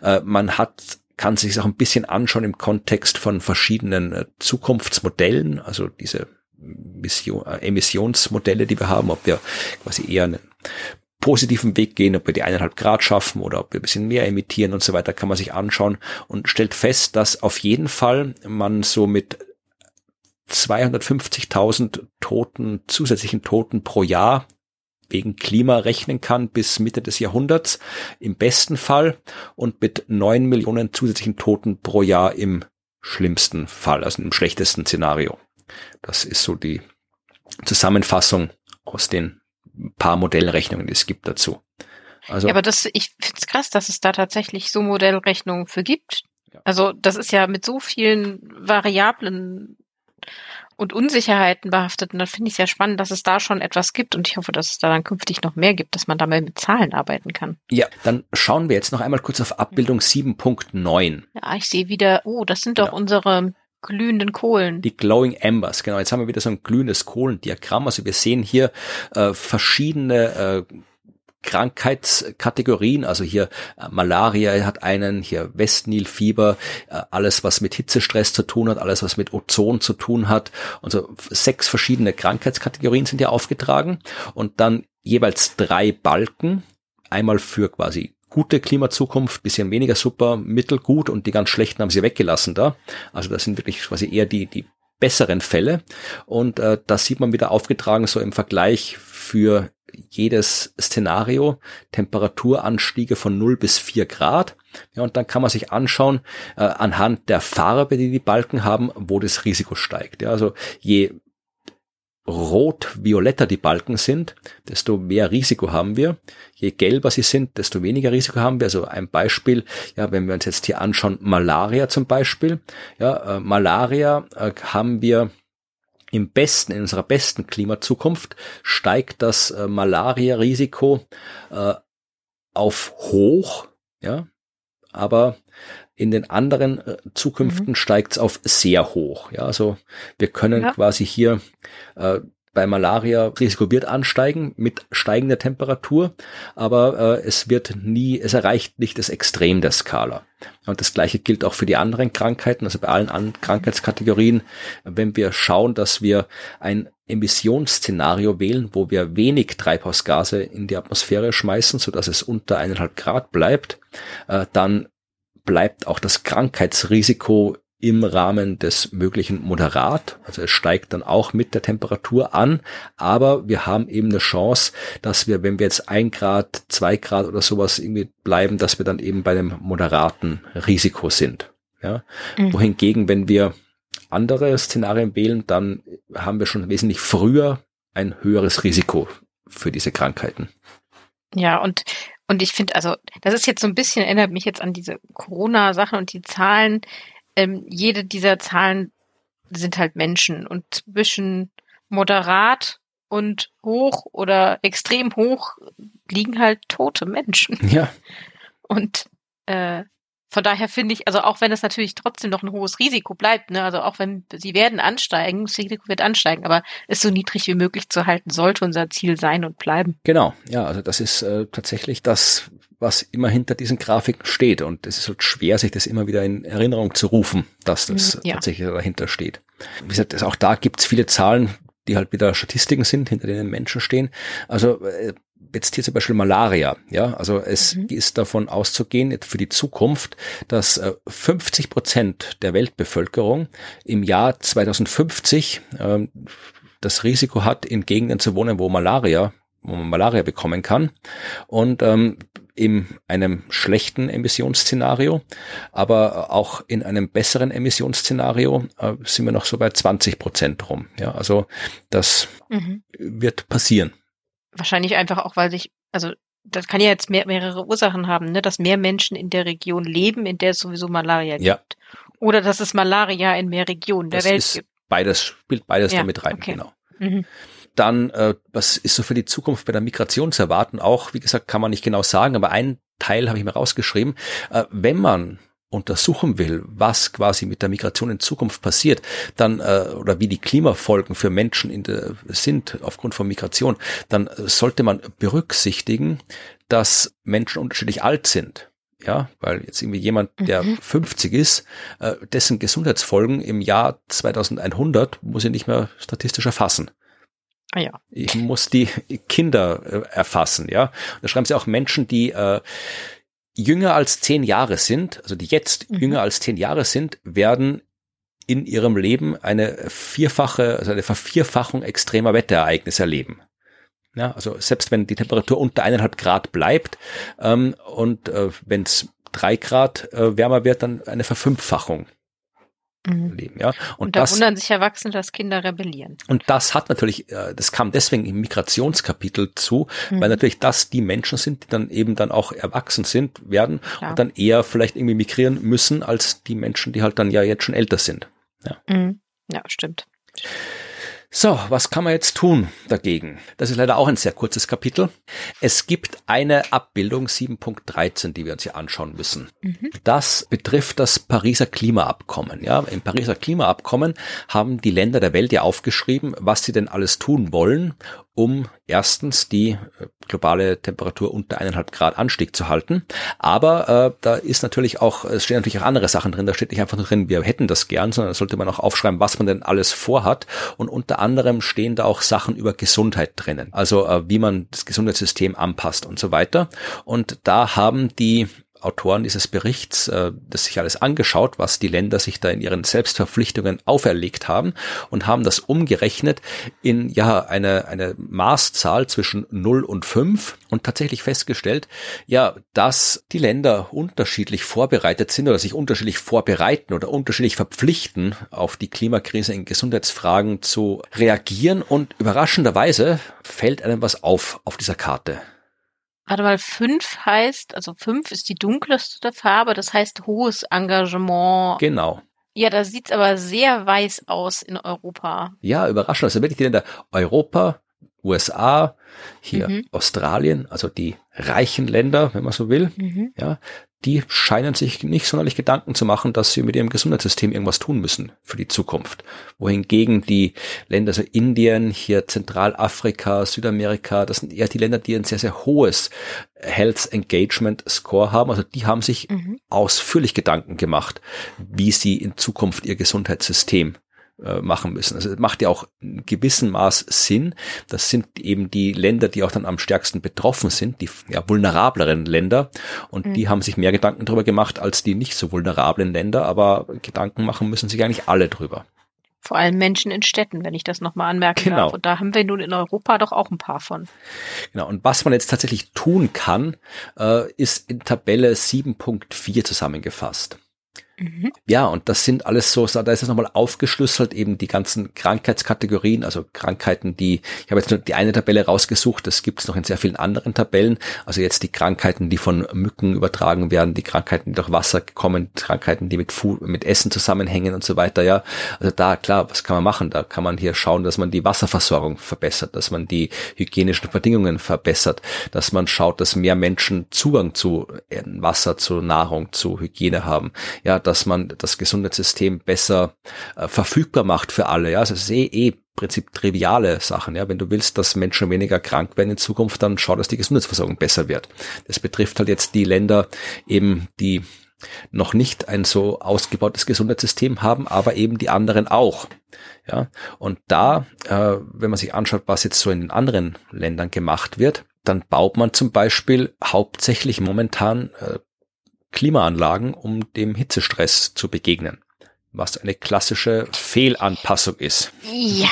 Äh, man hat kann sich auch ein bisschen anschauen im Kontext von verschiedenen äh, Zukunftsmodellen, also diese Mission, äh, Emissionsmodelle, die wir haben, ob wir quasi eher einen positiven Weg gehen, ob wir die eineinhalb Grad schaffen oder ob wir ein bisschen mehr emittieren und so weiter, kann man sich anschauen und stellt fest, dass auf jeden Fall man so mit 250.000 Toten, zusätzlichen Toten pro Jahr wegen Klima rechnen kann bis Mitte des Jahrhunderts im besten Fall und mit neun Millionen zusätzlichen Toten pro Jahr im schlimmsten Fall, also im schlechtesten Szenario. Das ist so die Zusammenfassung aus den paar Modellrechnungen, die es gibt dazu. Also, ja, aber das, ich finde es krass, dass es da tatsächlich so Modellrechnungen für gibt. Ja. Also das ist ja mit so vielen Variablen und Unsicherheiten behaftet. Und dann finde ich es ja spannend, dass es da schon etwas gibt. Und ich hoffe, dass es da dann künftig noch mehr gibt, dass man damit mit Zahlen arbeiten kann. Ja, dann schauen wir jetzt noch einmal kurz auf Abbildung 7.9. Ja, ich sehe wieder, oh, das sind doch genau. unsere glühenden Kohlen. Die Glowing Embers, genau. Jetzt haben wir wieder so ein glühendes Kohlendiagramm. Also wir sehen hier äh, verschiedene äh, Krankheitskategorien, also hier äh, Malaria hat einen, hier Westnilfieber, äh, alles was mit Hitzestress zu tun hat, alles was mit Ozon zu tun hat. Und so sechs verschiedene Krankheitskategorien sind hier aufgetragen und dann jeweils drei Balken, einmal für quasi gute Klimazukunft, bisschen weniger super, mittelgut und die ganz schlechten haben sie weggelassen da. Also das sind wirklich quasi eher die, die besseren Fälle. Und äh, das sieht man wieder aufgetragen, so im Vergleich für jedes Szenario Temperaturanstiege von 0 bis 4 Grad. Ja, und dann kann man sich anschauen, äh, anhand der Farbe, die die Balken haben, wo das Risiko steigt. Ja, also je rot-violetter die Balken sind, desto mehr Risiko haben wir. Je gelber sie sind, desto weniger Risiko haben wir. Also ein Beispiel, ja, wenn wir uns jetzt hier anschauen, Malaria zum Beispiel. Ja, äh, Malaria äh, haben wir im besten, in unserer besten Klimazukunft steigt das äh, Malaria-Risiko äh, auf hoch, ja, aber in den anderen äh, Zukünften mhm. steigt es auf sehr hoch. Ja, also wir können ja. quasi hier äh, bei Malaria Risiko wird ansteigen mit steigender Temperatur, aber äh, es wird nie, es erreicht nicht das Extrem der Skala. Und das gleiche gilt auch für die anderen Krankheiten, also bei allen anderen Krankheitskategorien. Wenn wir schauen, dass wir ein Emissionsszenario wählen, wo wir wenig Treibhausgase in die Atmosphäre schmeißen, so dass es unter eineinhalb Grad bleibt, äh, dann bleibt auch das Krankheitsrisiko im Rahmen des möglichen moderat. Also es steigt dann auch mit der Temperatur an, aber wir haben eben eine Chance, dass wir, wenn wir jetzt ein Grad, zwei Grad oder sowas irgendwie bleiben, dass wir dann eben bei einem moderaten Risiko sind. Ja? Mhm. Wohingegen, wenn wir andere Szenarien wählen, dann haben wir schon wesentlich früher ein höheres Risiko für diese Krankheiten. Ja, und und ich finde, also, das ist jetzt so ein bisschen, erinnert mich jetzt an diese Corona-Sachen und die Zahlen. Ähm, jede dieser Zahlen sind halt Menschen und zwischen moderat und hoch oder extrem hoch liegen halt tote Menschen. Ja. Und äh, von daher finde ich, also auch wenn es natürlich trotzdem noch ein hohes Risiko bleibt, ne, also auch wenn sie werden ansteigen, das Risiko wird ansteigen, aber es so niedrig wie möglich zu halten, sollte unser Ziel sein und bleiben. Genau, ja, also das ist äh, tatsächlich das, was immer hinter diesen Grafiken steht und es ist halt schwer, sich das immer wieder in Erinnerung zu rufen, dass das mhm, ja. tatsächlich dahinter steht. Wie gesagt, auch da gibt es viele Zahlen, die halt wieder Statistiken sind, hinter denen Menschen stehen. Also äh, jetzt hier zum Beispiel Malaria. Ja, also es mhm. ist davon auszugehen für die Zukunft, dass 50 äh, Prozent der Weltbevölkerung im Jahr 2050 äh, das Risiko hat, in Gegenden zu wohnen, wo Malaria wo man Malaria bekommen kann und ähm, in einem schlechten Emissionsszenario, aber auch in einem besseren Emissionsszenario äh, sind wir noch so bei 20 Prozent rum. Ja, also das mhm. wird passieren. Wahrscheinlich einfach auch, weil sich, also das kann ja jetzt mehr, mehrere Ursachen haben, ne? dass mehr Menschen in der Region leben, in der es sowieso Malaria gibt. Ja. Oder dass es Malaria in mehr Regionen das der Welt gibt. Beides spielt beides ja, damit rein, okay. genau. Mhm. Dann, äh, was ist so für die Zukunft bei der Migration zu erwarten? Auch, wie gesagt, kann man nicht genau sagen, aber ein Teil habe ich mir rausgeschrieben. Äh, wenn man untersuchen will, was quasi mit der Migration in Zukunft passiert, dann äh, oder wie die Klimafolgen für Menschen in der, sind aufgrund von Migration, dann sollte man berücksichtigen, dass Menschen unterschiedlich alt sind. Ja, weil jetzt irgendwie jemand, der mhm. 50 ist, äh, dessen Gesundheitsfolgen im Jahr 2100 muss ich nicht mehr statistisch erfassen. Ah ja. Ich muss die Kinder äh, erfassen, ja. da schreiben sie auch Menschen, die äh, jünger als zehn Jahre sind, also die jetzt mhm. jünger als zehn Jahre sind, werden in ihrem Leben eine vierfache, also eine Vervierfachung extremer Wetterereignisse erleben. Ja, also selbst wenn die Temperatur unter eineinhalb Grad bleibt ähm, und äh, wenn es drei Grad äh, wärmer wird, dann eine Verfünffachung mhm. leben. Ja? Und, und da das, wundern sich Erwachsene, dass Kinder rebellieren. Und das hat natürlich, äh, das kam deswegen im Migrationskapitel zu, mhm. weil natürlich das die Menschen sind, die dann eben dann auch erwachsen sind, werden Klar. und dann eher vielleicht irgendwie migrieren müssen, als die Menschen, die halt dann ja jetzt schon älter sind. Ja, mhm. ja stimmt. So, was kann man jetzt tun dagegen? Das ist leider auch ein sehr kurzes Kapitel. Es gibt eine Abbildung 7.13, die wir uns hier anschauen müssen. Mhm. Das betrifft das Pariser Klimaabkommen. Ja, im Pariser Klimaabkommen haben die Länder der Welt ja aufgeschrieben, was sie denn alles tun wollen, um erstens die äh, globale Temperatur unter eineinhalb Grad Anstieg zu halten. Aber äh, da ist natürlich auch, es stehen natürlich auch andere Sachen drin. Da steht nicht einfach nur drin, wir hätten das gern, sondern da sollte man auch aufschreiben, was man denn alles vorhat. Und unter anderem stehen da auch Sachen über Gesundheit drinnen. Also äh, wie man das Gesundheitssystem anpasst und so weiter. Und da haben die Autoren dieses Berichts äh, das sich alles angeschaut, was die Länder sich da in ihren Selbstverpflichtungen auferlegt haben und haben das umgerechnet in ja eine, eine Maßzahl zwischen 0 und 5 und tatsächlich festgestellt, ja, dass die Länder unterschiedlich vorbereitet sind oder sich unterschiedlich vorbereiten oder unterschiedlich verpflichten, auf die Klimakrise in Gesundheitsfragen zu reagieren und überraschenderweise fällt einem was auf auf dieser Karte. Warte mal, fünf heißt, also fünf ist die dunkelste Farbe, das heißt hohes Engagement. Genau. Ja, da sieht's aber sehr weiß aus in Europa. Ja, überraschend. Also wirklich die Länder Europa, USA, hier mhm. Australien, also die reichen Länder, wenn man so will, mhm. ja, die scheinen sich nicht sonderlich Gedanken zu machen, dass sie mit ihrem Gesundheitssystem irgendwas tun müssen für die Zukunft. Wohingegen die Länder, also Indien, hier Zentralafrika, Südamerika, das sind eher die Länder, die ein sehr, sehr hohes Health Engagement Score haben. Also die haben sich mhm. ausführlich Gedanken gemacht, wie sie in Zukunft ihr Gesundheitssystem äh, machen müssen. Also es macht ja auch in gewissem Maß Sinn. Das sind eben die Länder, die auch dann am stärksten betroffen sind, die ja, vulnerableren Länder. Und mhm. die haben sich mehr Gedanken darüber gemacht als die nicht so vulnerablen Länder. Aber Gedanken machen müssen sich eigentlich alle drüber. Vor allem Menschen in Städten, wenn ich das nochmal anmerken genau. darf. Und da haben wir nun in Europa doch auch ein paar von. Genau. Und was man jetzt tatsächlich tun kann, äh, ist in Tabelle 7.4 zusammengefasst. Mhm. Ja, und das sind alles so, da ist es nochmal aufgeschlüsselt, eben die ganzen Krankheitskategorien, also Krankheiten, die, ich habe jetzt nur die eine Tabelle rausgesucht, das gibt es noch in sehr vielen anderen Tabellen, also jetzt die Krankheiten, die von Mücken übertragen werden, die Krankheiten, die durch Wasser kommen, Krankheiten, die mit, Food, mit Essen zusammenhängen und so weiter, ja. Also da, klar, was kann man machen? Da kann man hier schauen, dass man die Wasserversorgung verbessert, dass man die hygienischen Bedingungen verbessert, dass man schaut, dass mehr Menschen Zugang zu Wasser, zu Nahrung, zu Hygiene haben. Ja, dass man das Gesundheitssystem besser äh, verfügbar macht für alle. Ja, also es ist eh, eh Prinzip triviale Sachen. Ja, wenn du willst, dass Menschen weniger krank werden in Zukunft, dann schau, dass die Gesundheitsversorgung besser wird. Das betrifft halt jetzt die Länder eben, die noch nicht ein so ausgebautes Gesundheitssystem haben, aber eben die anderen auch. Ja, und da, äh, wenn man sich anschaut, was jetzt so in den anderen Ländern gemacht wird, dann baut man zum Beispiel hauptsächlich momentan äh, Klimaanlagen, um dem Hitzestress zu begegnen. Was eine klassische Fehlanpassung ist. Ja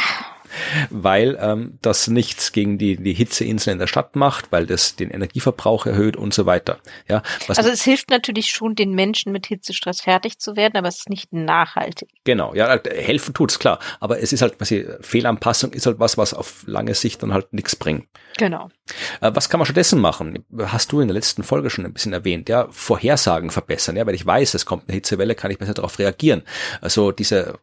weil ähm, das nichts gegen die, die Hitzeinseln in der Stadt macht, weil das den Energieverbrauch erhöht und so weiter. Ja, also es hilft natürlich schon, den Menschen mit Hitzestress fertig zu werden, aber es ist nicht nachhaltig. Genau, ja, helfen tut's klar, aber es ist halt, was ich, Fehlanpassung ist halt was, was auf lange Sicht dann halt nichts bringt. Genau. Äh, was kann man stattdessen machen? Hast du in der letzten Folge schon ein bisschen erwähnt, ja, Vorhersagen verbessern, ja, weil ich weiß, es kommt eine Hitzewelle, kann ich besser darauf reagieren. Also diese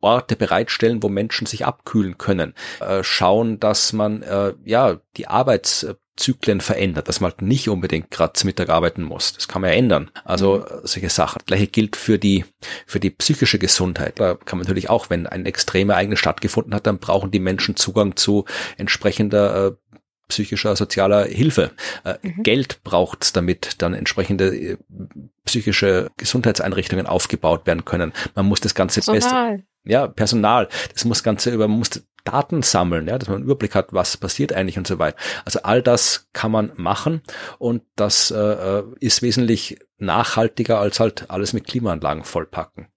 Orte bereitstellen, wo Menschen sich abkühlen können. Äh, schauen, dass man äh, ja die Arbeitszyklen verändert, dass man halt nicht unbedingt gerade zum Mittag arbeiten muss. Das kann man ja ändern. Also mhm. solche Sachen. Gleiche gilt für die für die psychische Gesundheit. Da kann man natürlich auch, wenn ein extremes Ereignis stattgefunden hat, dann brauchen die Menschen Zugang zu entsprechender äh, psychischer, sozialer Hilfe. Äh, mhm. Geld braucht's, damit dann entsprechende äh, psychische Gesundheitseinrichtungen aufgebaut werden können. Man muss das Ganze besser ja, Personal, das muss Ganze über, man muss Daten sammeln, ja, dass man einen Überblick hat, was passiert eigentlich und so weiter. Also all das kann man machen und das äh, äh ist wesentlich nachhaltiger als halt alles mit Klimaanlagen vollpacken.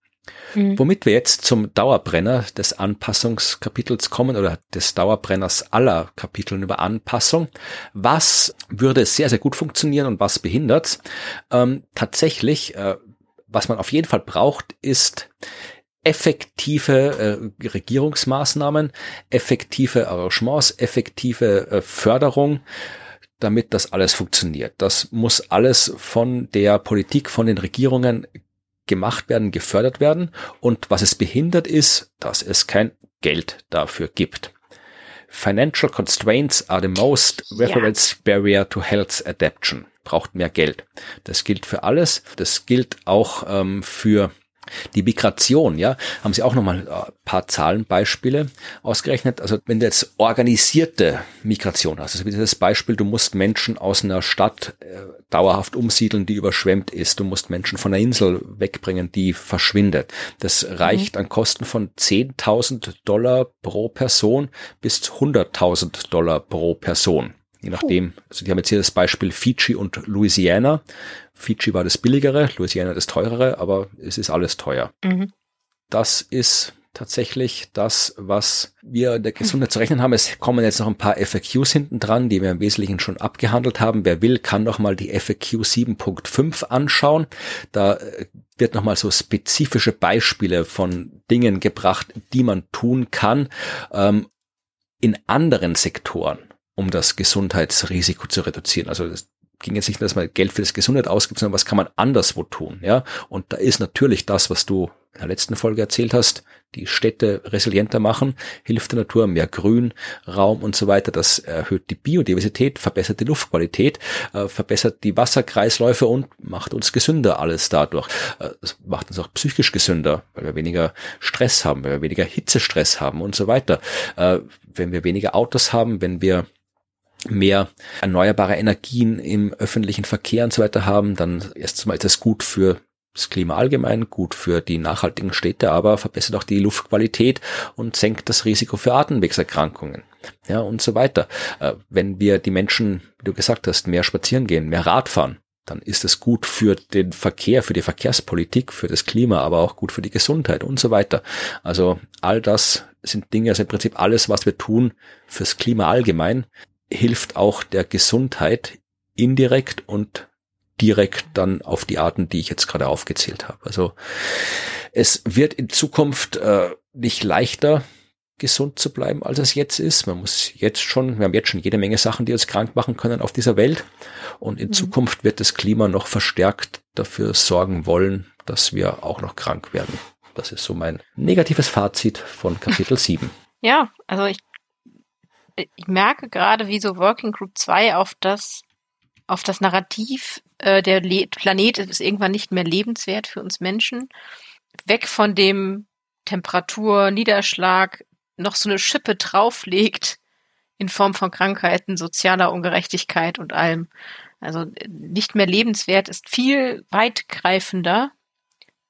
Mhm. Womit wir jetzt zum Dauerbrenner des Anpassungskapitels kommen oder des Dauerbrenners aller Kapiteln über Anpassung. Was würde sehr, sehr gut funktionieren und was behindert? Ähm, tatsächlich, äh, was man auf jeden Fall braucht, ist effektive äh, Regierungsmaßnahmen, effektive Arrangements, effektive äh, Förderung, damit das alles funktioniert. Das muss alles von der Politik, von den Regierungen gemacht werden, gefördert werden. Und was es behindert ist, dass es kein Geld dafür gibt. Financial constraints are the most reference ja. barrier to health adaption. Braucht mehr Geld. Das gilt für alles. Das gilt auch ähm, für die Migration, ja, haben Sie auch nochmal ein paar Zahlenbeispiele ausgerechnet. Also wenn du jetzt organisierte Migration hast, also wie das Beispiel, du musst Menschen aus einer Stadt äh, dauerhaft umsiedeln, die überschwemmt ist. Du musst Menschen von einer Insel wegbringen, die verschwindet. Das reicht mhm. an Kosten von 10.000 Dollar pro Person bis 100.000 Dollar pro Person. Je nachdem. Also die haben jetzt hier das Beispiel Fiji und Louisiana. Fiji war das billigere, Louisiana das teurere, aber es ist alles teuer. Mhm. Das ist tatsächlich das, was wir in der Gesundheit zu rechnen haben. Es kommen jetzt noch ein paar FAQs hinten dran, die wir im Wesentlichen schon abgehandelt haben. Wer will, kann noch mal die FAQ 7.5 anschauen. Da äh, wird noch mal so spezifische Beispiele von Dingen gebracht, die man tun kann ähm, in anderen Sektoren, um das Gesundheitsrisiko zu reduzieren. Also das ging jetzt nicht, dass man Geld für das Gesundheit ausgibt, sondern was kann man anderswo tun, ja? Und da ist natürlich das, was du in der letzten Folge erzählt hast, die Städte resilienter machen, hilft der Natur, mehr Grün, Raum und so weiter. Das erhöht die Biodiversität, verbessert die Luftqualität, äh, verbessert die Wasserkreisläufe und macht uns gesünder alles dadurch. Äh, das macht uns auch psychisch gesünder, weil wir weniger Stress haben, weil wir weniger Hitzestress haben und so weiter. Äh, wenn wir weniger Autos haben, wenn wir mehr erneuerbare Energien im öffentlichen Verkehr und so weiter haben, dann erstens mal ist das gut für das Klima allgemein, gut für die nachhaltigen Städte, aber verbessert auch die Luftqualität und senkt das Risiko für Atemwegserkrankungen. Ja, und so weiter. Äh, wenn wir die Menschen, wie du gesagt hast, mehr spazieren gehen, mehr Radfahren, dann ist es gut für den Verkehr, für die Verkehrspolitik, für das Klima, aber auch gut für die Gesundheit und so weiter. Also all das sind Dinge, also im Prinzip alles, was wir tun fürs Klima allgemein, hilft auch der Gesundheit indirekt und direkt dann auf die Arten, die ich jetzt gerade aufgezählt habe. Also es wird in Zukunft äh, nicht leichter, gesund zu bleiben, als es jetzt ist. Man muss jetzt schon, wir haben jetzt schon jede Menge Sachen, die uns krank machen können auf dieser Welt. Und in mhm. Zukunft wird das Klima noch verstärkt dafür sorgen wollen, dass wir auch noch krank werden. Das ist so mein negatives Fazit von Kapitel <laughs> 7. Ja, also ich, ich merke gerade, wie so Working Group 2 auf das, auf das Narrativ äh, der Le Planet ist irgendwann nicht mehr lebenswert für uns Menschen. Weg von dem Temperatur, Niederschlag noch so eine Schippe drauflegt in Form von Krankheiten, sozialer Ungerechtigkeit und allem. Also nicht mehr lebenswert ist viel weitgreifender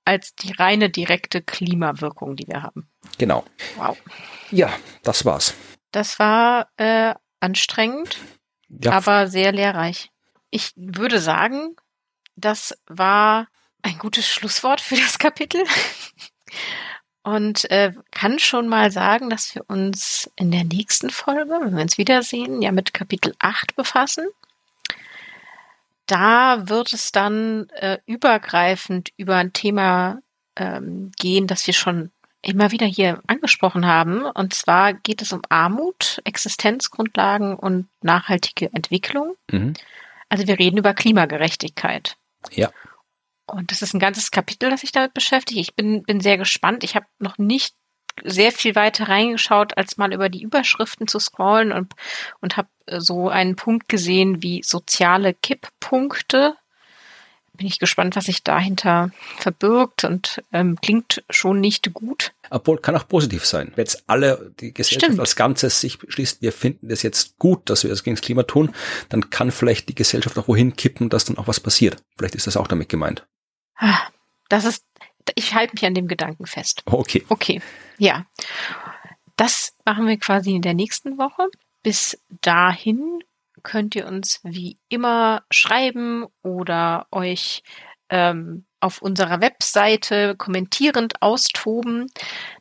als die reine direkte Klimawirkung, die wir haben. Genau. Wow. Ja, das war's. Das war äh, anstrengend, ja. aber sehr lehrreich. Ich würde sagen, das war ein gutes Schlusswort für das Kapitel. <laughs> Und äh, kann schon mal sagen, dass wir uns in der nächsten Folge, wenn wir uns wiedersehen, ja mit Kapitel 8 befassen. Da wird es dann äh, übergreifend über ein Thema ähm, gehen, das wir schon immer wieder hier angesprochen haben. Und zwar geht es um Armut, Existenzgrundlagen und nachhaltige Entwicklung. Mhm. Also wir reden über Klimagerechtigkeit. Ja. Und das ist ein ganzes Kapitel, das sich damit beschäftigt. Ich bin, bin sehr gespannt. Ich habe noch nicht sehr viel weiter reingeschaut, als mal über die Überschriften zu scrollen und, und habe so einen Punkt gesehen wie soziale Kipppunkte bin ich gespannt, was sich dahinter verbirgt und ähm, klingt schon nicht gut. Obwohl kann auch positiv sein. Wenn jetzt alle, die Gesellschaft Stimmt. als Ganzes sich beschließt, wir finden das jetzt gut, dass wir das gegen das Klima tun, dann kann vielleicht die Gesellschaft auch wohin kippen, dass dann auch was passiert. Vielleicht ist das auch damit gemeint. Ah, das ist, ich halte mich an dem Gedanken fest. Okay. Okay. Ja. Das machen wir quasi in der nächsten Woche. Bis dahin könnt ihr uns wie immer schreiben oder euch ähm, auf unserer Webseite kommentierend austoben.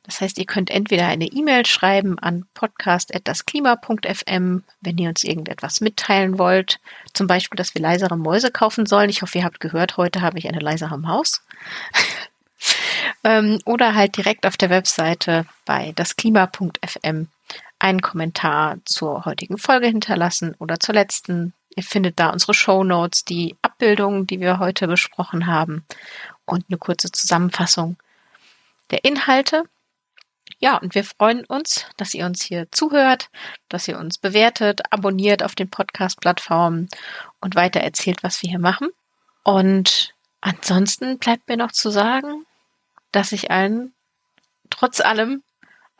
Das heißt, ihr könnt entweder eine E-Mail schreiben an podcast.dasklima.fm, wenn ihr uns irgendetwas mitteilen wollt. Zum Beispiel, dass wir leisere Mäuse kaufen sollen. Ich hoffe, ihr habt gehört, heute habe ich eine leisere Maus. <laughs> ähm, oder halt direkt auf der Webseite bei dasklima.fm einen Kommentar zur heutigen Folge hinterlassen oder zur letzten. Ihr findet da unsere Show Notes, die Abbildungen, die wir heute besprochen haben und eine kurze Zusammenfassung der Inhalte. Ja, und wir freuen uns, dass ihr uns hier zuhört, dass ihr uns bewertet, abonniert auf den Podcast-Plattformen und weiter erzählt, was wir hier machen. Und ansonsten bleibt mir noch zu sagen, dass ich allen trotz allem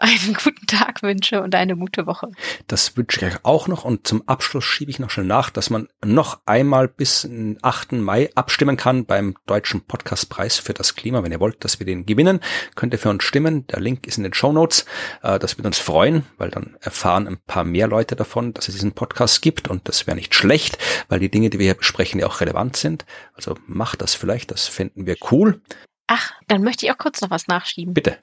einen guten Tag wünsche und eine gute Woche. Das wünsche ich euch auch noch und zum Abschluss schiebe ich noch schnell nach, dass man noch einmal bis 8. Mai abstimmen kann beim Deutschen Podcastpreis für das Klima. Wenn ihr wollt, dass wir den gewinnen, könnt ihr für uns stimmen. Der Link ist in den Show Notes. Äh, das wird uns freuen, weil dann erfahren ein paar mehr Leute davon, dass es diesen Podcast gibt und das wäre nicht schlecht, weil die Dinge, die wir hier besprechen, ja auch relevant sind. Also macht das vielleicht, das fänden wir cool. Ach, dann möchte ich auch kurz noch was nachschieben. Bitte.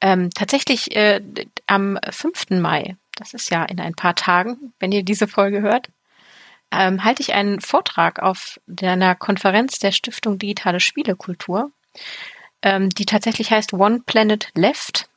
Ähm, tatsächlich äh, am 5. Mai, das ist ja in ein paar Tagen, wenn ihr diese Folge hört, ähm, halte ich einen Vortrag auf einer Konferenz der Stiftung Digitale Spielekultur, ähm, die tatsächlich heißt One Planet Left.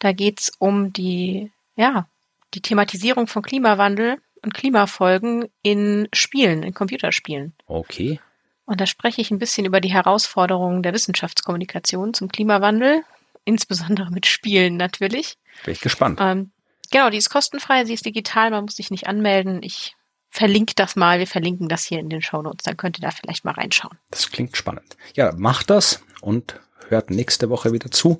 Da geht's um die, ja, die Thematisierung von Klimawandel und Klimafolgen in Spielen, in Computerspielen. Okay. Und da spreche ich ein bisschen über die Herausforderungen der Wissenschaftskommunikation zum Klimawandel, insbesondere mit Spielen natürlich. Bin ich gespannt. Ähm, genau, die ist kostenfrei, sie ist digital, man muss sich nicht anmelden. Ich verlinke das mal, wir verlinken das hier in den Show Notes, dann könnt ihr da vielleicht mal reinschauen. Das klingt spannend. Ja, macht das und hört nächste Woche wieder zu,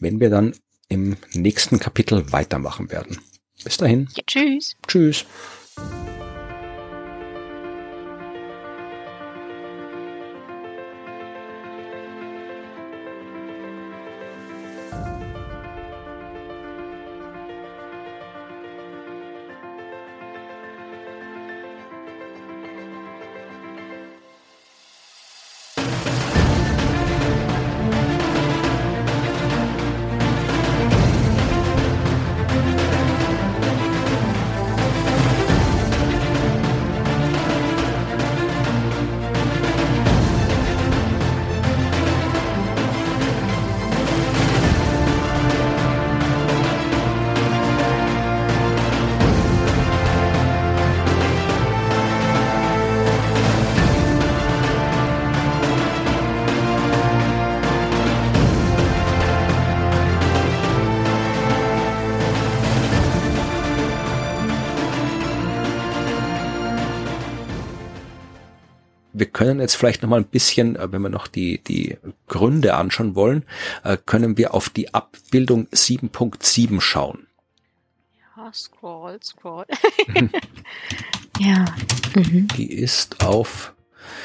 wenn wir dann im nächsten Kapitel weitermachen werden. Bis dahin. Ja, tschüss. Tschüss. Können jetzt vielleicht noch mal ein bisschen, äh, wenn wir noch die, die Gründe anschauen wollen, äh, können wir auf die Abbildung 7.7 schauen. Ja, scroll, scroll. <laughs> ja. Mhm. Die ist auf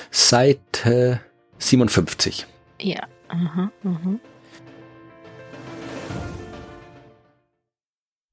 Seite 57. Ja. Mhm, mhm.